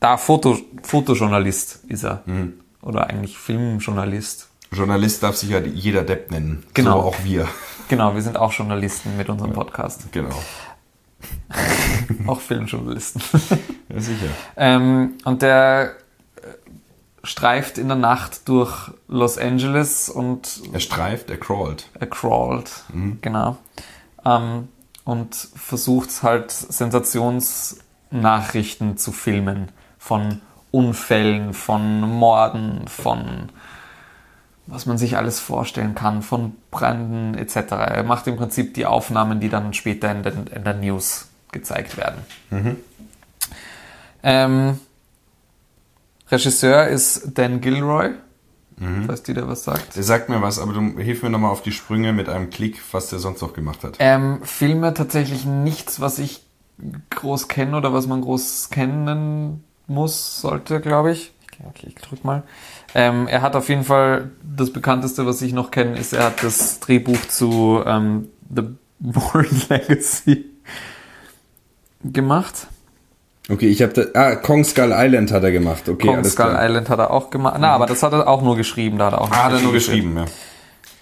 da Foto, Fotojournalist ist er. Mhm. Oder eigentlich Filmjournalist. Journalist darf sich ja jeder Depp nennen. Genau. So auch wir. Genau, wir sind auch Journalisten mit unserem Podcast. Genau. [LAUGHS] auch Filmjournalisten. Ja, sicher. Ähm, und der streift in der Nacht durch Los Angeles und Er streift, er crawlt. er crawlt, genau. Ähm, und versucht halt Sensationsnachrichten zu filmen von Unfällen, von Morden, von was man sich alles vorstellen kann, von Bränden etc. Er macht im Prinzip die Aufnahmen, die dann später in, den, in der News gezeigt werden. Ähm, Regisseur ist Dan Gilroy, falls dir der was sagt. Der sagt mir was, aber du hilf mir nochmal auf die Sprünge mit einem Klick, was der sonst noch gemacht hat. Ähm, Filme tatsächlich nichts, was ich groß kenne oder was man groß kennen muss, sollte, glaube ich. Okay, ich drück mal. Ähm, er hat auf jeden Fall das bekannteste, was ich noch kenne, ist, er hat das Drehbuch zu ähm, The Bourne [LAUGHS] Legacy gemacht. Okay, ich habe da. Ah, Kong Skull Island hat er gemacht. Okay, Kong alles Skull klar. Island hat er auch gemacht. Na, aber das hat er auch nur geschrieben. Da hat er auch Ah, hat er nur geschrieben, ja.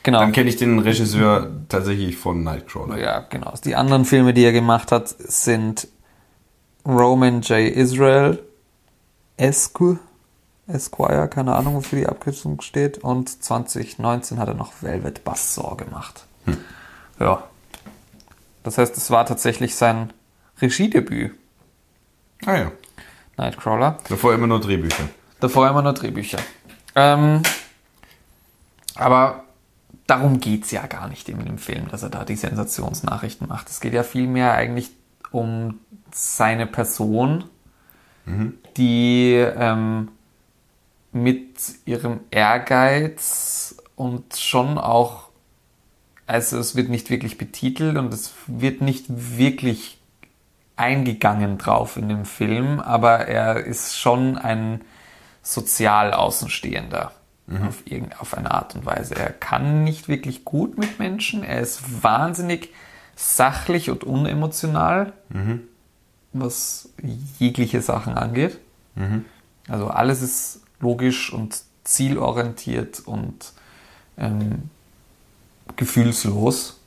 Genau. Dann kenne ich den Regisseur tatsächlich von Nightcrawler. Ja, genau. Die anderen Filme, die er gemacht hat, sind Roman J. Israel, Esque, Esquire, keine Ahnung, wofür die Abkürzung steht. Und 2019 hat er noch Velvet Buzzsaw gemacht. Ja. Das heißt, es war tatsächlich sein Regiedebüt, Ah ja. Nightcrawler. Davor immer nur Drehbücher. Davor immer nur Drehbücher. Ähm, aber darum geht's ja gar nicht in dem Film, dass er da die Sensationsnachrichten macht. Es geht ja vielmehr eigentlich um seine Person, die ähm, mit ihrem Ehrgeiz und schon auch, also es wird nicht wirklich betitelt und es wird nicht wirklich eingegangen drauf in dem Film, aber er ist schon ein sozial Außenstehender auf, irgend, auf eine Art und Weise. Er kann nicht wirklich gut mit Menschen, er ist wahnsinnig sachlich und unemotional, was jegliche Sachen angeht. Also alles ist logisch und zielorientiert und ähm, gefühlslos.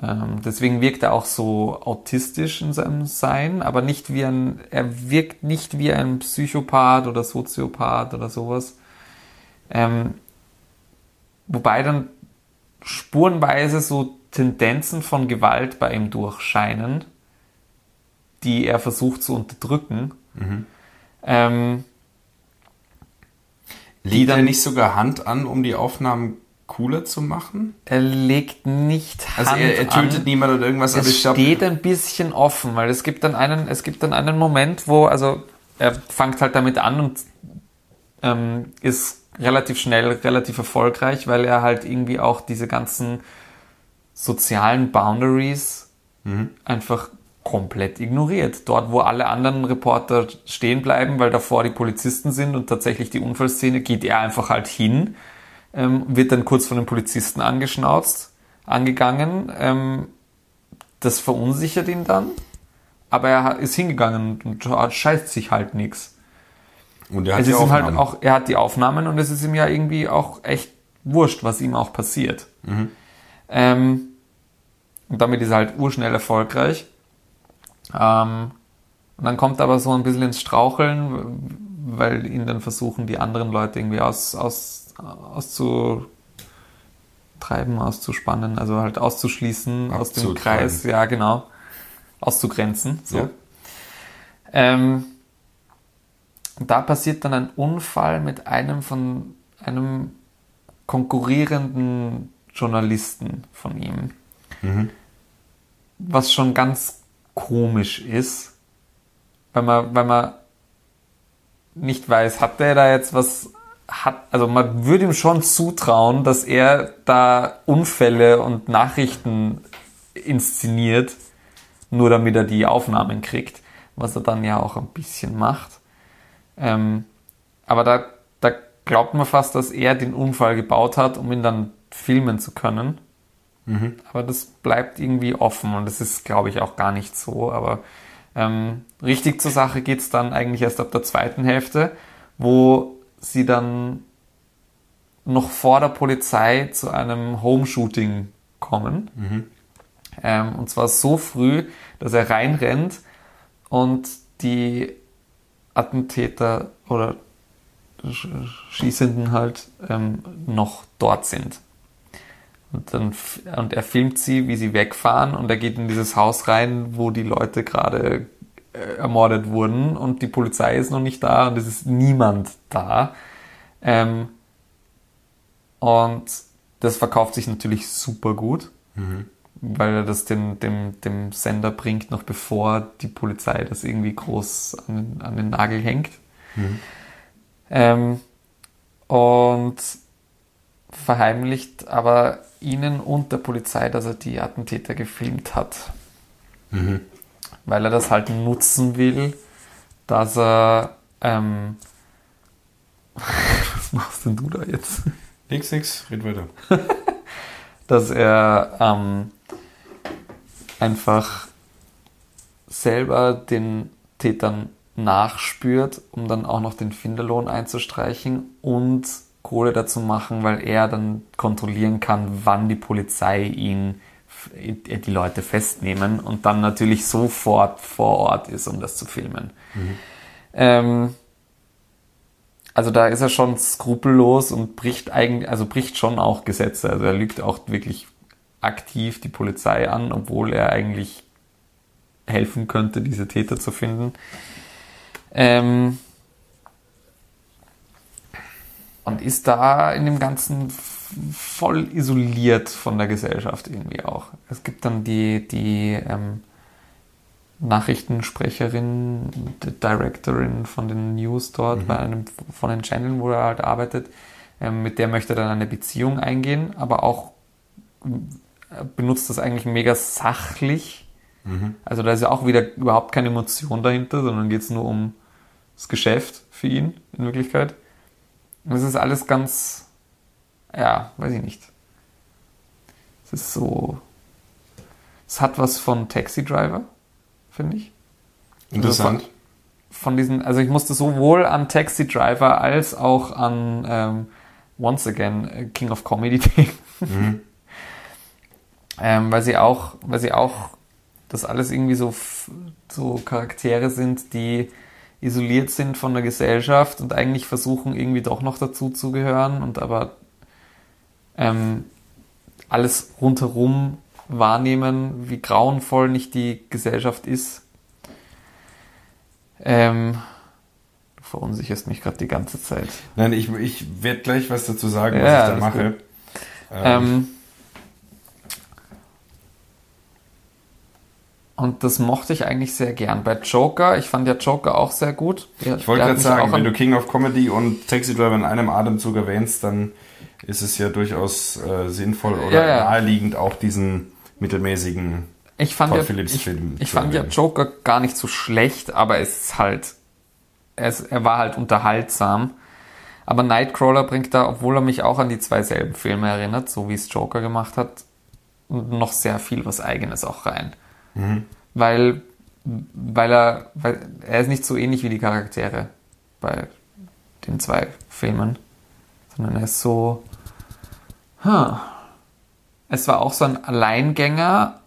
Ähm, deswegen wirkt er auch so autistisch in seinem Sein, aber nicht wie ein, er wirkt nicht wie ein Psychopath oder Soziopath oder sowas. Ähm, wobei dann spurenweise so Tendenzen von Gewalt bei ihm durchscheinen, die er versucht zu unterdrücken. Ähm, Legt er nicht sogar Hand an, um die Aufnahmen cooler zu machen? er legt nicht Also Hand er, er tötet an. niemand oder irgendwas, aber Es steht ein bisschen offen, weil es gibt dann einen, es gibt dann einen Moment, wo, also er fängt halt damit an und ähm, ist relativ schnell, relativ erfolgreich, weil er halt irgendwie auch diese ganzen sozialen Boundaries einfach komplett ignoriert. Dort, wo alle anderen Reporter stehen bleiben, weil davor die Polizisten sind und tatsächlich die Unfallszene, geht er einfach halt hin, ähm, wird dann kurz von den Polizisten angeschnauzt, angegangen. Ähm, das verunsichert ihn dann, aber er ist hingegangen und hat- scheißt sich halt nichts. und er hat Es die ist ihm halt Aufnahmen. auch, er hat die Aufnahmen und es ist ihm ja irgendwie auch echt wurscht, was ihm auch passiert. Ähm, und damit ist er halt urschnell erfolgreich. Ähm, und dann kommt aber so ein bisschen ins Straucheln, weil ihn dann versuchen, die anderen Leute irgendwie aus, aus, auszutreiben, auszuspannen, also halt auszuschließen aus dem. Kreis, ja genau, auszugrenzen. So. Ja. Ähm, da passiert dann ein Unfall mit einem von einem konkurrierenden Journalisten von ihm. Was schon ganz komisch ist, weil man, weil man nicht weiß, hat der da jetzt was, hat, also man würde ihm schon zutrauen, dass er da Unfälle und Nachrichten inszeniert, nur damit er die Aufnahmen kriegt, was er dann ja auch ein bisschen macht. Ähm, aber da, da glaubt man fast, dass er den Unfall gebaut hat, um ihn dann filmen zu können. Aber das bleibt irgendwie offen und das ist, glaube ich, auch gar nicht so. Aber ähm, richtig zur Sache geht's dann eigentlich erst ab der zweiten Hälfte, wo sie dann noch vor der Polizei zu einem Home-Shooting kommen. Ähm, und zwar so früh, dass er reinrennt und die Attentäter oder Sch- Schießenden halt ähm, noch dort sind. Und, dann, und er filmt sie, wie sie wegfahren und er geht in dieses Haus rein, wo die Leute gerade ermordet wurden und die Polizei ist noch nicht da und es ist niemand da. Ähm, und das verkauft sich natürlich super gut, weil er das dem, dem, dem Sender bringt, noch bevor die Polizei das irgendwie groß an, den- an den Nagel hängt. Ähm, und verheimlicht aber ihnen und der Polizei, dass er die Attentäter gefilmt hat. Weil er das halt nutzen will, dass er. Ähm, [LAUGHS] was machst denn du da jetzt? Nix, nix, red weiter. [LAUGHS] dass er ähm, einfach selber den Tätern nachspürt, um dann auch noch den Finderlohn einzustreichen und Kohle dazu machen, weil er dann kontrollieren kann, wann die Polizei ihn die Leute festnehmen und dann natürlich sofort vor Ort ist, um das zu filmen. Mhm. Ähm, also da ist er schon skrupellos und bricht eigentlich, also bricht schon auch Gesetze. Also er lügt auch wirklich aktiv die Polizei an, obwohl er eigentlich helfen könnte, diese Täter zu finden. Ähm, und ist da in dem Ganzen voll isoliert von der Gesellschaft irgendwie auch. Es gibt dann die, die ähm, Nachrichtensprecherin, die Directorin von den News dort mhm. bei einem von den Channeln, wo er halt arbeitet, ähm, mit der möchte er dann eine Beziehung eingehen, aber auch äh, benutzt das eigentlich mega sachlich. Mhm. Also da ist ja auch wieder überhaupt keine Emotion dahinter, sondern geht es nur um das Geschäft für ihn in Wirklichkeit. Und es ist alles ganz, ja, weiß ich nicht. Es ist so, es hat was von Taxi Driver, finde ich. Interessant. Also von, von, diesen, also ich musste sowohl an Taxi Driver als auch an ähm, Once Again äh, King of Comedy [LAUGHS] denken. Mhm. ähm, weil sie auch, weil sie auch das alles irgendwie so, so Charaktere sind, die isoliert sind von der Gesellschaft und eigentlich versuchen irgendwie doch noch dazu zu gehören und aber ähm, alles rundherum wahrnehmen, wie grauenvoll nicht die Gesellschaft ist. Ähm, du verunsicherst mich gerade die ganze Zeit. Nein, ich, ich werde gleich was dazu sagen, was ja, ich da mache. Ähm, ähm Und das mochte ich eigentlich sehr gern. Bei Joker, ich fand ja Joker auch sehr gut. Der, ich wollte gerade sagen, wenn du King of Comedy und Taxi Driver in einem Atemzug erwähnst, dann ist es ja durchaus äh, sinnvoll oder ja, naheliegend, auch diesen mittelmäßigen ich fand Paul ja, Phillips ich, Film. Ich fand erwähnen. ja Joker gar nicht so schlecht, aber es ist halt, es, er war halt unterhaltsam. Aber Nightcrawler bringt da, obwohl er mich auch an die zwei selben Filme erinnert, so wie es Joker gemacht hat, noch sehr viel was Eigenes auch rein. Mhm. Weil, weil er, weil er ist nicht so ähnlich wie die Charaktere bei den zwei Filmen, sondern er ist so, huh. es war auch so ein Alleingänger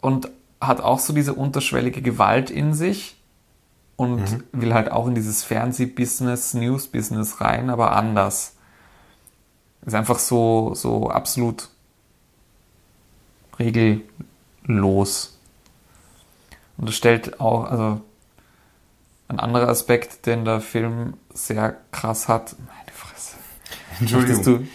und hat auch so diese unterschwellige Gewalt in sich und mhm. will halt auch in dieses Fernsehbusiness, News-Business rein, aber anders. Ist einfach so, so absolut regellos. Und das stellt auch, also ein anderer Aspekt, den der Film sehr krass hat. Meine Fresse. Entschuldigung.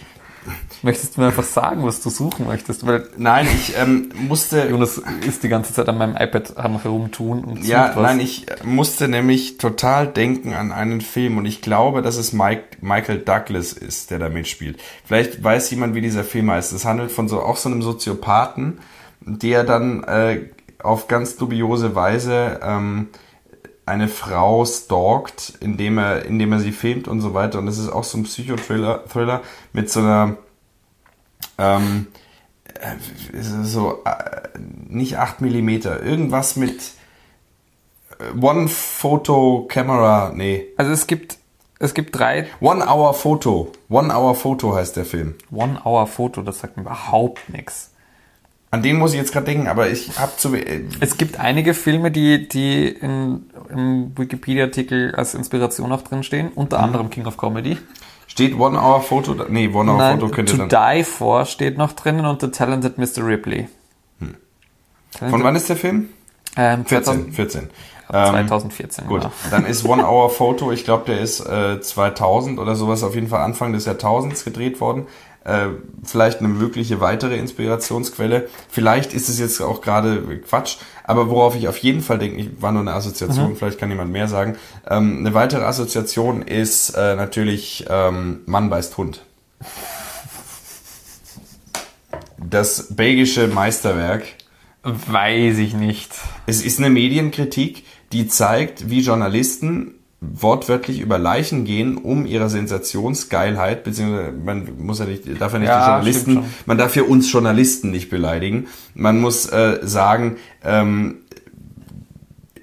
Möchtest du, mir einfach sagen, was du suchen möchtest? Weil nein, ich ähm, musste. Jonas ist die ganze Zeit an meinem iPad am herumtun und Ja, was. nein, ich musste nämlich total denken an einen Film und ich glaube, dass es Mike, Michael Douglas ist, der da mitspielt. Vielleicht weiß jemand, wie dieser Film heißt. Es handelt von so auch so einem Soziopathen, der dann äh, auf ganz dubiose Weise ähm, eine Frau stalkt, indem er, indem er sie filmt und so weiter. Und das ist auch so ein Psychothriller Thriller mit so einer ähm, äh, so äh, nicht 8 mm, irgendwas mit äh, One Photo Camera, nee. Also es gibt es gibt drei. One Hour Photo. One Hour Photo heißt der Film. One Hour Photo, das sagt mir überhaupt nichts. An den muss ich jetzt gerade denken, aber ich habe zu. Äh, es gibt einige Filme, die, die in, im Wikipedia-Artikel als Inspiration auch drin stehen, unter mhm. anderem King of Comedy. Steht One Hour Photo? Nee, One Hour Nein, Photo könnte to dann. Die For steht noch drinnen und The Talented Mr. Ripley. Hm. Von wann ist der Film? Ähm, 14. 14. 2014. Ähm, gut, genau. dann ist One [LAUGHS] Hour Photo, ich glaube, der ist äh, 2000 oder sowas, auf jeden Fall Anfang des Jahrtausends gedreht worden äh, vielleicht eine mögliche weitere Inspirationsquelle. Vielleicht ist es jetzt auch gerade Quatsch, aber worauf ich auf jeden Fall denke, ich war nur eine Assoziation, mhm. vielleicht kann jemand mehr sagen. Ähm, eine weitere Assoziation ist äh, natürlich ähm, Mann beißt Hund. Das belgische Meisterwerk. Weiß ich nicht. Es ist eine Medienkritik, die zeigt, wie Journalisten wortwörtlich über Leichen gehen, um ihrer Sensationsgeilheit, beziehungsweise man muss ja nicht, darf ja nicht ja, die Journalisten, man darf ja uns Journalisten nicht beleidigen. Man muss äh, sagen, ähm,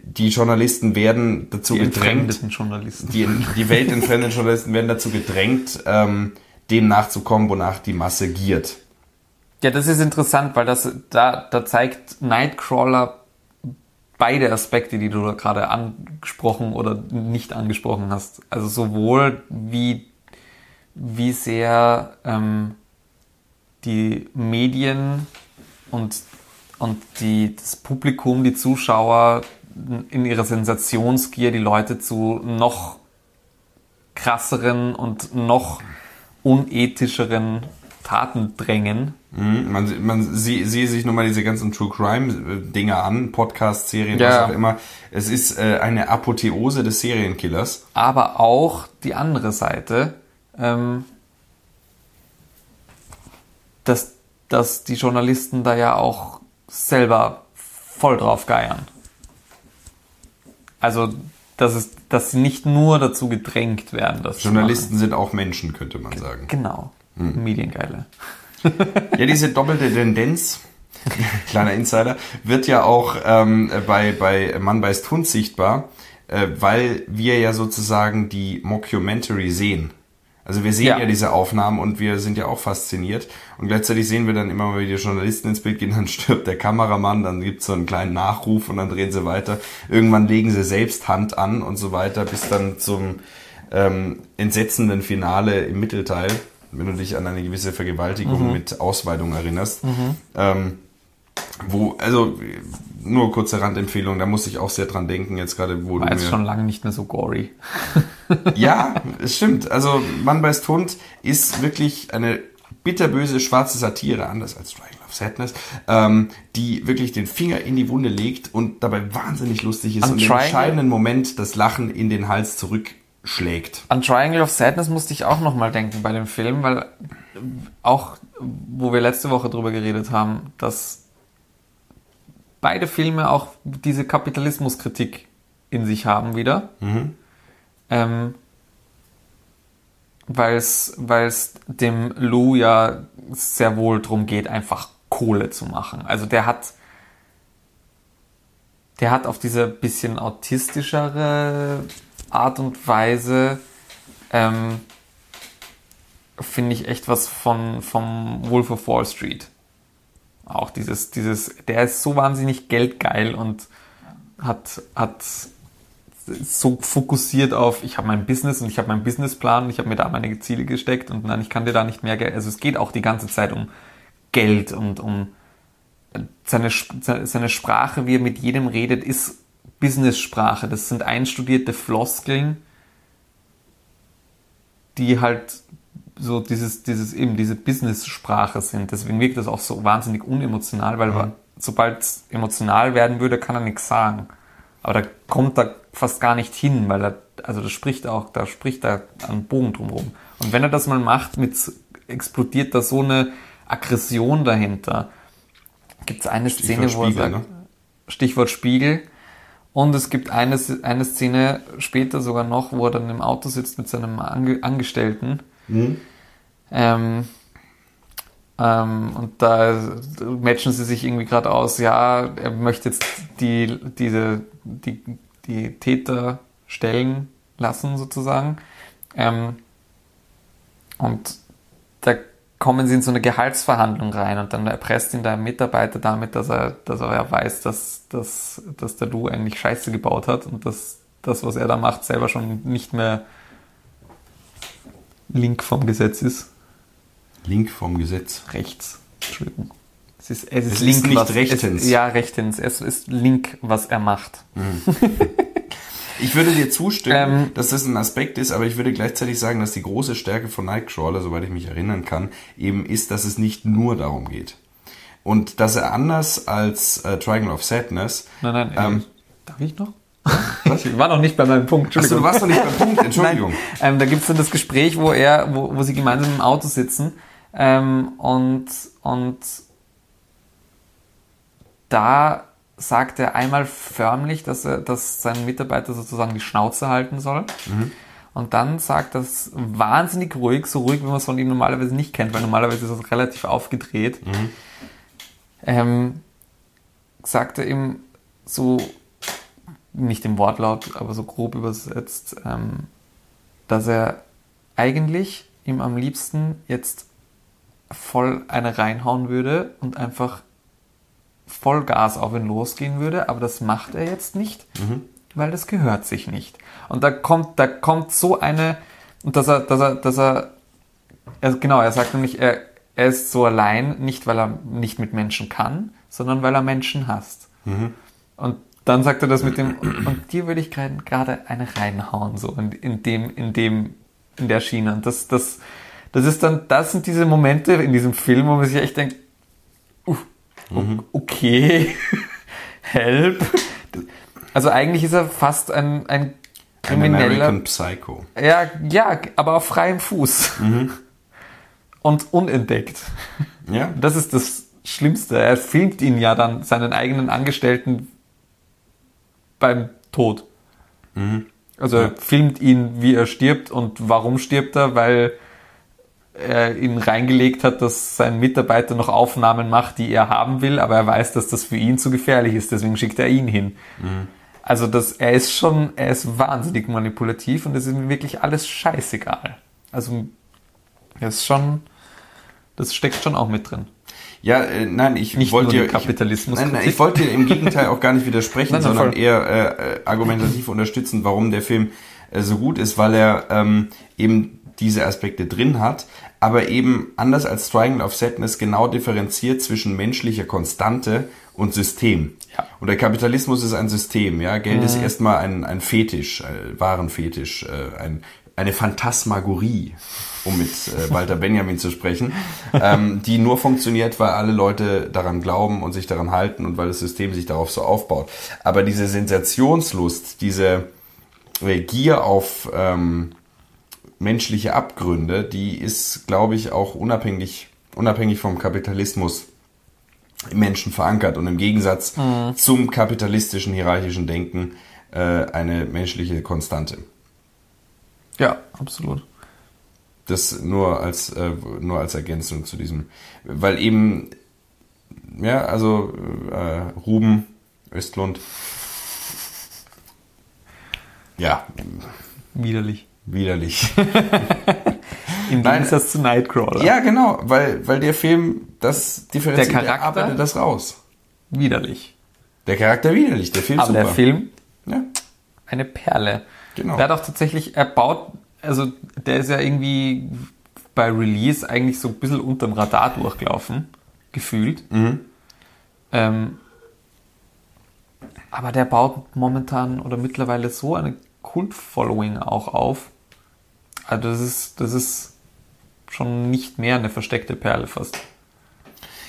die Journalisten werden dazu Die gedrängt, Journalisten. die, die weltentfremden Journalisten werden dazu gedrängt, ähm, dem nachzukommen, wonach die Masse giert. Ja, das ist interessant, weil das da, da zeigt Nightcrawler beide Aspekte, die du gerade angesprochen oder nicht angesprochen hast. Also sowohl wie, wie sehr ähm, die Medien und, und die, das Publikum, die Zuschauer in ihrer Sensationsgier die Leute zu noch krasseren und noch unethischeren Taten drängen. Man, man sie, sehe sich nur mal diese ganzen True Crime Dinger an, Podcast, Serien, Ja. was auch immer. Es ist äh, eine Apotheose des Serienkillers. aber auch die andere Seite, ähm, dass, dass die Journalisten da ja auch selber voll drauf geiern. Also, dass, es, dass sie nicht nur dazu gedrängt werden, das Journalisten sind auch Menschen, könnte man sagen. Genau. Mediengeile. [LAUGHS] Ja, diese doppelte Tendenz, kleiner Insider, wird ja auch ähm, bei, bei Mann beißt Hund sichtbar, äh, weil wir ja sozusagen die Mockumentary sehen. Also wir sehen ja. Ja. diese Aufnahmen und wir sind ja auch fasziniert. Und gleichzeitig sehen wir dann immer mal, wie die Journalisten ins Bild gehen, dann stirbt der Kameramann, dann gibt's so einen kleinen Nachruf und dann drehen sie weiter. Irgendwann legen sie selbst Hand an und so weiter, bis dann zum ähm, entsetzenden Finale im Mittelteil, wenn du dich an eine gewisse Vergewaltigung mit Ausweitung erinnerst. Ähm, wo, also nur kurze Randempfehlung, da muss ich auch sehr dran denken, jetzt gerade, wo War du mir schon lange nicht mehr so gory. [LAUGHS] ja, es stimmt. Also Mann beißt Hund ist wirklich eine bitterböse schwarze Satire, anders als Triangle of Sadness, ähm, die wirklich den Finger in die Wunde legt und dabei wahnsinnig lustig ist An und im entscheidenden Moment das Lachen in den Hals zurückschlägt. An Triangle of Sadness musste ich auch nochmal denken bei dem Film, weil auch, wo wir letzte Woche drüber geredet haben, dass beide Filme auch diese Kapitalismuskritik in sich haben wieder. Ähm, weil es dem Lou ja sehr wohl drum geht, einfach Kohle zu machen. Also der hat der hat auf diese bisschen autistischere Art und Weise ähm, finde ich echt was von vom Wolf of Wall Street. Auch dieses dieses der ist so wahnsinnig geldgeil und hat hat so fokussiert auf, ich habe mein Business und ich habe meinen Businessplan, ich habe mir da meine Ziele gesteckt und nein, ich kann dir da nicht mehr Geld. Also es geht auch die ganze Zeit um Geld und um seine, Sp- seine Sprache, wie er mit jedem redet, ist Business-Sprache. Das sind einstudierte Floskeln, die halt so dieses, dieses eben diese Business-Sprache sind. Deswegen wirkt das auch so wahnsinnig unemotional, weil sobald es emotional werden würde, kann er nichts sagen. Aber da kommt er fast gar nicht hin, weil er, also das spricht auch, da spricht er einen Bogen drumherum. Und wenn er das mal macht, mit, explodiert da so eine Aggression dahinter. Gibt es eine Szene, wo er Spiegel, sagt, ne? Stichwort Spiegel. Und es gibt eine, eine Szene später sogar noch, wo er dann im Auto sitzt mit seinem Ange Angestellten. Ähm, ähm, und da matchen sie sich irgendwie gerade aus, ja, er möchte jetzt die, diese, die, die Täter stellen lassen, sozusagen. Ähm, und da kommen sie in so eine Gehaltsverhandlung rein und dann erpresst ihn der Mitarbeiter damit, dass er, dass er ja weiß, dass, dass, dass der Du eigentlich Scheiße gebaut hat und dass das, was er da macht, selber schon nicht mehr link vom Gesetz ist. Link vom Gesetz. Rechts. Entschuldigung. Es ist, es ist Es Link, ist nicht was, rechtens. Es, ja, rechtens. Es ist Link, was er macht. [LAUGHS] Ich würde dir zustimmen, Ähm, dass das ein Aspekt ist, aber ich würde gleichzeitig sagen, dass die große Stärke von Nightcrawler, soweit ich mich erinnern kann, eben ist, dass es nicht nur darum geht. Und dass er anders als äh, Triangle of Sadness, Nein, nein. Ähm, äh, darf ich noch? Ich war noch nicht bei meinem Punkt. Achso, du warst noch nicht beim Punkt, [LAUGHS] Entschuldigung. Nein, ähm, da gibt's dann das Gespräch, wo er, wo, wo sie gemeinsam im Auto sitzen ähm, und, und da sagt er einmal förmlich, dass er, dass sein Mitarbeiter sozusagen die Schnauze halten soll. Und dann sagt das wahnsinnig ruhig, so ruhig, wie man es von ihm normalerweise nicht kennt, weil normalerweise ist das relativ aufgedreht. Ähm, sagt er ihm so nicht im Wortlaut, aber so grob übersetzt, ähm, dass er eigentlich ihm am liebsten jetzt voll eine reinhauen würde und einfach Vollgas auf ihn losgehen würde, aber das macht er jetzt nicht, weil das gehört sich nicht. Und da kommt, da kommt so eine, und dass er, dass er, dass er, er genau, er sagt nämlich, er, er ist so allein, nicht weil er nicht mit Menschen kann, sondern weil er Menschen hasst. Und dann sagt er das mit dem, und dir würde ich gerade eine reinhauen, so in, in dem, in dem, in der Schiene. Und das, das, das ist dann, das sind diese Momente in diesem Film, wo man sich echt denkt, okay, [LAUGHS] help. Also eigentlich ist er fast ein, ein Ein krimineller. American Psycho. Ja, ja, aber auf freiem Fuß. [LAUGHS] Und unentdeckt. Ja? Das ist das Schlimmste. Er filmt ihn ja dann, seinen eigenen Angestellten, beim Tod. Also er filmt ihn, wie er stirbt und warum stirbt er? Weil er ihn reingelegt hat, dass sein Mitarbeiter noch Aufnahmen macht, die er haben will, aber er weiß, dass das für ihn zu gefährlich ist, deswegen schickt er ihn hin. Also das, er ist schon, er ist wahnsinnig manipulativ und es ist ihm wirklich alles scheißegal. Also er ist schon, das steckt schon auch mit drin. Ja, äh, nein, ich Nicht wollte nur die ich- Kapitalismus- Nein, nein, ich wollte im Gegenteil auch gar nicht widersprechen, [LAUGHS] Nein, nein, sondern voll. eher äh, äh, argumentativ unterstützen, warum der Film äh, so gut ist, weil er ähm, eben diese Aspekte drin hat, aber eben anders als Triangle of Sadness genau differenziert zwischen menschlicher Konstante und System. Ja. Und der Kapitalismus ist ein System, ja. Geld ist erstmal ein, ein Fetisch, äh, Warenfetisch, äh, ein, eine Phantasmagorie, um mit äh, Walter Benjamin zu sprechen, [LAUGHS] ähm, die nur funktioniert, weil alle Leute daran glauben und sich daran halten und weil das System sich darauf so aufbaut. Aber diese Sensationslust, diese äh, Gier auf ähm, menschliche Abgründe, die ist, glaube ich, auch unabhängig, unabhängig vom Kapitalismus im Menschen verankert und im Gegensatz zum kapitalistischen hierarchischen Denken äh, eine menschliche Konstante. Ja, absolut. Das nur als äh, nur als Ergänzung zu diesem, weil eben ja also äh, Ruben Östlund ja Widerlich. Widerlich. [LAUGHS] Im. Gegensatz zu Nightcrawler. ja genau, weil weil der Film das differenziert, Der Charakter? er arbeitet das raus. Widerlich. Der Charakter widerlich, der Film Aber super. der Film, ja, eine Perle. Genau. Der hat auch tatsächlich, er baut, also der ist ja irgendwie bei Release eigentlich so ein bisschen unterm Radar durchgelaufen, gefühlt. Mhm. Ähm, aber der baut momentan oder mittlerweile so eine Kult-Following auch auf. Also das ist, das ist schon nicht mehr eine versteckte Perle fast.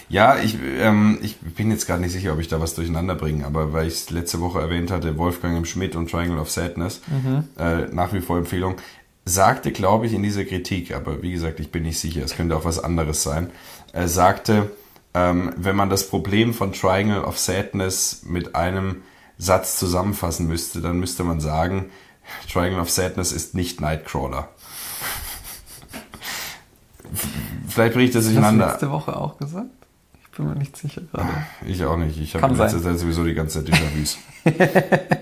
Ja, ich, ähm, ich bin jetzt gerade nicht sicher, ob ich da was durcheinander bringe, aber weil ich es letzte Woche erwähnt hatte, Wolfgang im Schmidt und Triangle of Sadness, äh, nach wie vor Empfehlung, sagte, glaube ich, in dieser Kritik, aber wie gesagt, ich bin nicht sicher, es könnte auch was anderes sein, er sagte, ähm, wenn man das Problem von Triangle of Sadness mit einem Satz zusammenfassen müsste, dann müsste man sagen, Triangle of Sadness ist nicht Nightcrawler. Vielleicht ich das Hast du durcheinander. letzte Woche auch gesagt? Ich bin mir nicht sicher gerade. Ich auch nicht. Ich habe in letzter. Zeit sowieso die ganze Zeit Déjà-vus. [LAUGHS]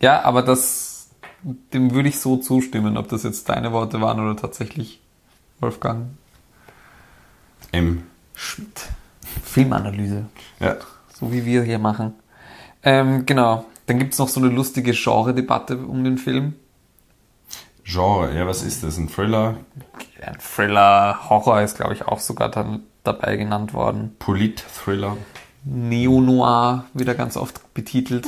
Ja, aber das, dem würde ich so zustimmen, ob das jetzt deine Worte waren oder tatsächlich Wolfgang M. Schmidt. Filmanalyse, Ja. so wie wir hier machen. Ähm, genau. Dann gibt es noch so eine lustige Genre-Debatte um den Film. Genre, ja, was ist das? Ein Thriller? Ein Thriller, Horror ist, glaube ich, auch sogar dann dabei genannt worden. Polit-Thriller? Neo-Noir wieder ganz oft betitelt.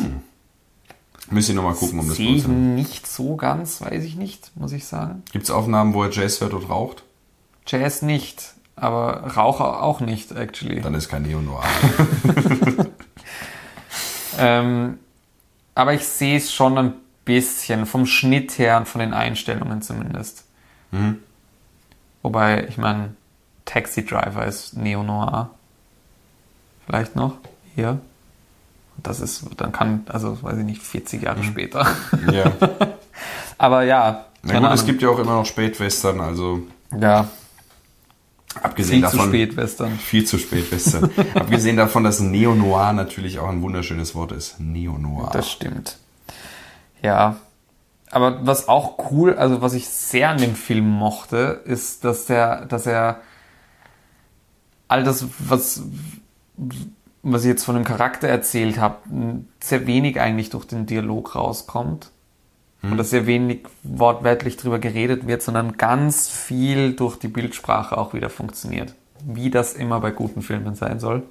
Müsste ich nochmal gucken, um das Sehe ich beurteilen. nicht so ganz, weiß ich nicht, muss ich sagen. Gibt es Aufnahmen, wo er Jazz hört und raucht? Jazz nicht, aber Raucher auch nicht, actually. Dann ist kein Neo-Noir. [LAUGHS] Ähm, aber ich sehe es schon ein bisschen vom Schnitt her und von den Einstellungen zumindest. Mhm. Wobei, ich meine, Taxi Driver ist Neo-Noir. Vielleicht noch hier. Und das ist, dann kann, also weiß ich nicht, 40 Jahre später. ja. [LAUGHS] Aber ja. Na gut, es gibt ja auch immer noch Spätwestern, also Ja, Abgesehen Viel zu davon, spät, Western. Viel zu spät, Western. [LAUGHS] Abgesehen davon, dass Neo-Noir natürlich auch ein wunderschönes Wort ist. Neo-Noir. Das stimmt. Ja. Aber was auch cool, also was ich sehr an dem Film mochte, ist, dass der, dass er all das, was, was ich jetzt von dem Charakter erzählt habe, sehr wenig eigentlich durch den Dialog rauskommt. Und dass sehr wenig wortwörtlich drüber geredet wird, sondern ganz viel durch die Bildsprache auch wieder funktioniert. Wie das immer bei guten Filmen sein soll.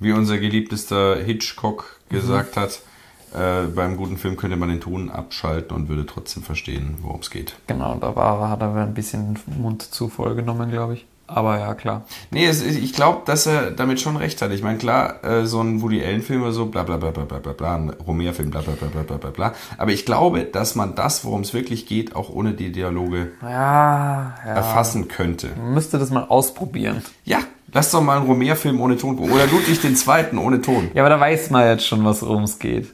Wie unser geliebtester Hitchcock gesagt hat, äh, beim guten Film könnte man den Ton abschalten und würde trotzdem verstehen, worum es geht. Genau, da war, hat er ein bisschen Mund zu voll genommen, glaube ich. Aber ja, klar. Nee, es, ich glaube, dass er damit schon recht hat. Ich meine, klar, äh, so ein Woody Allen-Film oder so, bla bla bla bla bla bla bla, ein Romer-Film, bla bla bla bla bla bla bla. Aber ich glaube, dass man das, worum es wirklich geht, auch ohne die Dialoge Ja, ja. erfassen könnte. Man müsste das mal ausprobieren. Ja, lass doch mal einen Romer-Film ohne Ton gucken. Oder Ludwig den Zweiten ohne Ton. Ja, aber da weiß man jetzt schon, was worum es geht.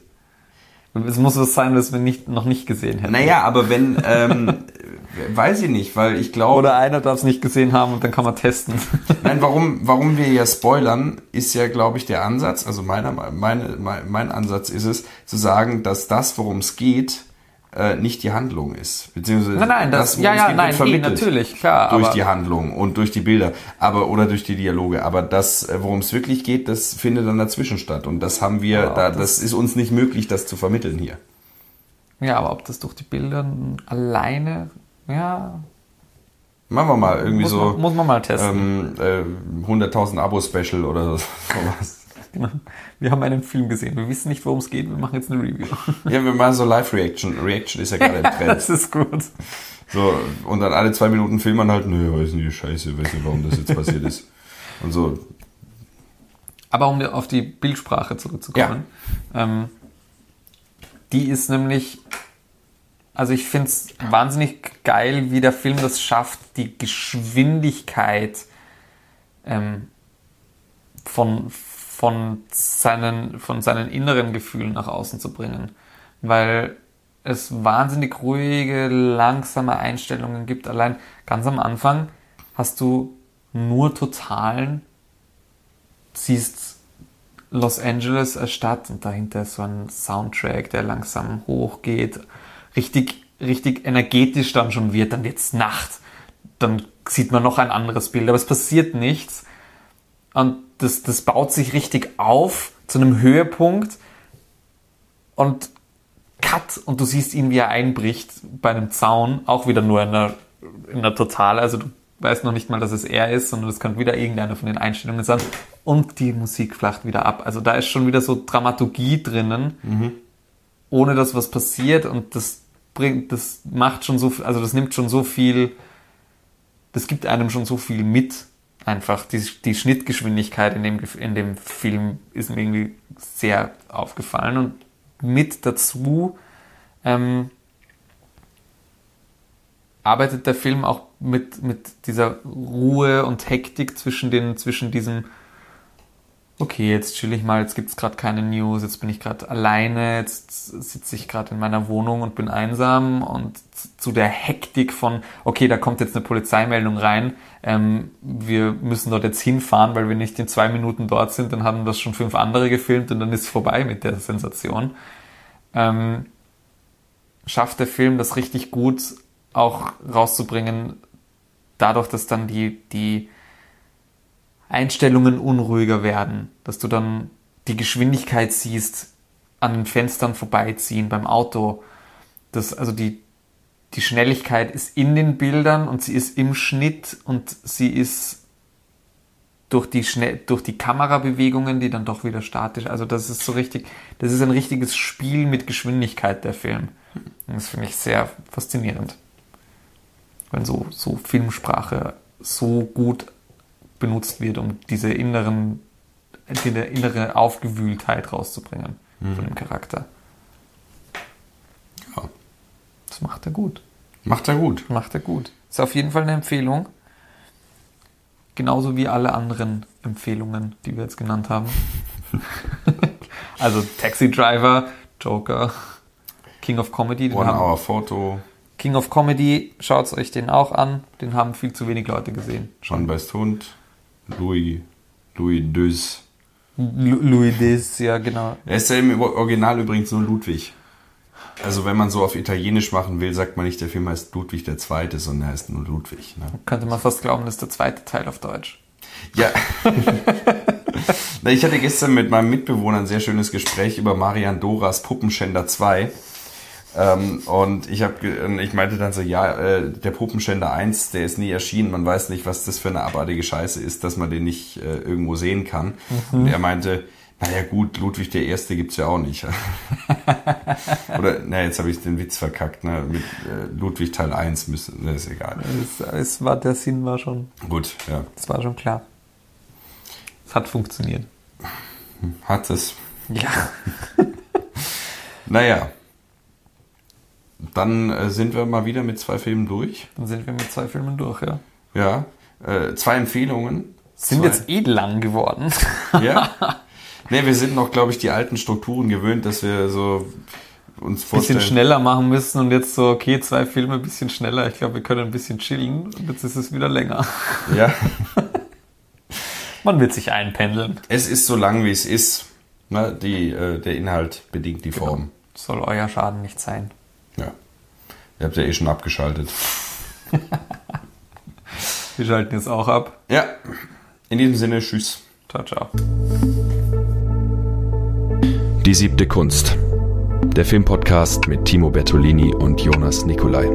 Es muss was sein, was wir nicht, noch nicht gesehen hätten. Naja, aber wenn, ähm, [LAUGHS] weiß ich nicht, weil ich glaube... Oder einer darf es nicht gesehen haben und dann kann man testen. [LAUGHS] Nein, warum, warum wir ja spoilern, ist ja, glaube ich, der Ansatz, also meiner, meine, mein, mein Ansatz ist es, zu sagen, dass das, worum es geht, äh, nicht die Handlung ist. Beziehungsweise Nein, nein, das- worum ja, ja, nein, vermittelt eh, natürlich, klar, Durch die Handlung und durch die Bilder, aber oder durch die Dialoge. Aber das, äh, worum es wirklich geht, das findet dann dazwischen statt. Und das haben wir, Ja, da, das- das ist uns nicht möglich, das zu vermitteln hier. ja, aber ob das durch die Bilder alleine, ja, Machen wir mal irgendwie muss, so man, muss man mal testen. ähm, äh, 100.000 Abo-Special oder [LAUGHS] sowas. Genau. [LAUGHS] Wir haben einen Film gesehen. Wir wissen nicht, worum es geht. Wir machen jetzt eine Review. Ja, wir machen so Live-Reaction. Reaction ist ja gerade im [LAUGHS] Trend. das ist gut. So, und dann alle zwei Minuten filmt man halt, nö, weiß nicht, scheiße, weiß nicht, warum das jetzt passiert ist. Und so, Aber um auf die Bildsprache zurückzukommen, ähm, die ist nämlich, also ich finde es wahnsinnig geil, wie der Film das schafft, die Geschwindigkeit ähm, von, von, seinen, von seinen inneren Gefühlen nach außen zu bringen. Weil es wahnsinnig ruhige, langsame Einstellungen gibt. Allein ganz am Anfang hast du nur totalen siehst Los Angeles als Stadt und dahinter ist so ein Soundtrack, der langsam hochgeht, richtig, richtig energetisch dann schon wird, dann wird's Nacht, dann sieht man noch ein anderes Bild, aber es passiert nichts und das, das baut sich richtig auf zu einem Höhepunkt. Und Cut. Und du siehst ihn, wie er einbricht bei einem Zaun, auch wieder nur in einer, in einer Totale, also du weißt noch nicht mal, dass es er ist, sondern es könnte wieder irgendeine von den Einstellungen sein. Und die Musik flacht wieder ab. Also da ist schon wieder so Dramaturgie drinnen, ohne dass was passiert. Und das bringt, das macht schon so, viel- also das nimmt schon so viel, das gibt einem schon so viel mit. Einfach die, die Schnittgeschwindigkeit in dem, in dem Film ist mir irgendwie sehr aufgefallen. Und mit dazu ähm, arbeitet der Film auch mit, mit dieser Ruhe und Hektik zwischen den, zwischen diesem, okay, jetzt chill ich mal, jetzt gibt's gerade keine News, jetzt bin ich gerade alleine, jetzt sitze ich gerade in meiner Wohnung und bin einsam und zu der Hektik von, okay, da kommt jetzt eine Polizeimeldung rein, ähm, wir müssen dort jetzt hinfahren, weil wir nicht in zwei Minuten dort sind, dann haben das schon fünf andere gefilmt und dann ist vorbei mit der Sensation. Ähm, schafft der Film das richtig gut auch rauszubringen, dadurch, dass dann die, die Einstellungen unruhiger werden, dass du dann die Geschwindigkeit siehst, an den Fenstern vorbeiziehen beim Auto. Das, also die, die Schnelligkeit ist in den Bildern und sie ist im Schnitt und sie ist durch die, schnell, durch die Kamerabewegungen, die dann doch wieder statisch, also das ist so richtig, das ist ein richtiges Spiel mit Geschwindigkeit, der Film. Und das finde ich sehr faszinierend. Wenn so, so Filmsprache so gut benutzt wird, um diese inneren, die innere Aufgewühltheit rauszubringen von dem Charakter. ja, Das macht er gut. macht er gut. Macht er gut. Ist auf jeden Fall eine Empfehlung. Genauso wie alle anderen Empfehlungen, die wir jetzt genannt haben. [LAUGHS] also Taxi Driver, Joker, King of Comedy, One haben, Hour Photo. King of Comedy, schaut euch den auch an. Den haben viel zu wenig Leute gesehen. Schon Best Hund, Louis, Louis Deus. Lu- Louis Des, ja genau. Er ist ja im Original übrigens nur Ludwig. Also wenn man so auf Italienisch machen will, sagt man nicht, der Film heißt Ludwig der Zweite, sondern er heißt nur Ludwig. Ne? Könnte man fast glauben, das ist der zweite Teil auf Deutsch. Ja. [LAUGHS] Ich hatte gestern mit meinem Mitbewohner ein sehr schönes Gespräch über Marian Doras Puppenschänder 2. Ähm, und ich habe, ich meinte dann so, ja, äh, der Puppenschänder 1, der ist nie erschienen. Man weiß nicht, was das für eine abartige Scheiße ist, dass man den nicht äh, irgendwo sehen kann. Und er meinte, naja gut, Ludwig der Erste gibt's ja auch nicht. [LAUGHS] Oder, na jetzt habe ich den Witz verkackt, ne? Mit äh, Ludwig Teil 1 müssen, ne, ist egal. Es, es war, der Sinn war schon, Gut, ja. das war schon klar. Es hat funktioniert. Hat es. Ja. [LAUGHS] Naja. Dann äh, sind wir mal wieder mit zwei Filmen durch. Dann sind wir mit zwei Filmen durch, ja. Ja. Äh, zwei Empfehlungen. Sind zwei. jetzt eh lang geworden. [LAUGHS] Ja. [LAUGHS] Ne, wir sind noch, glaube ich, die alten Strukturen gewöhnt, dass wir so uns bisschen vorstellen. schneller machen müssen und jetzt so, okay, zwei Filme ein bisschen schneller. Ich glaube, wir können ein bisschen chillen und jetzt ist es wieder länger. [LAUGHS] Ja. Man wird sich einpendeln. Es ist so lang, wie es ist. Ne, die, äh, der Inhalt bedingt die Form. Soll euer Schaden nicht sein. Ja. Ihr habt ja eh schon abgeschaltet. [LAUGHS] Wir schalten jetzt auch ab. Ja. In diesem Sinne, tschüss. Ciao, ciao. Die siebte Kunst. Der Filmpodcast mit Timo Bertolini und Jonas Nicolai.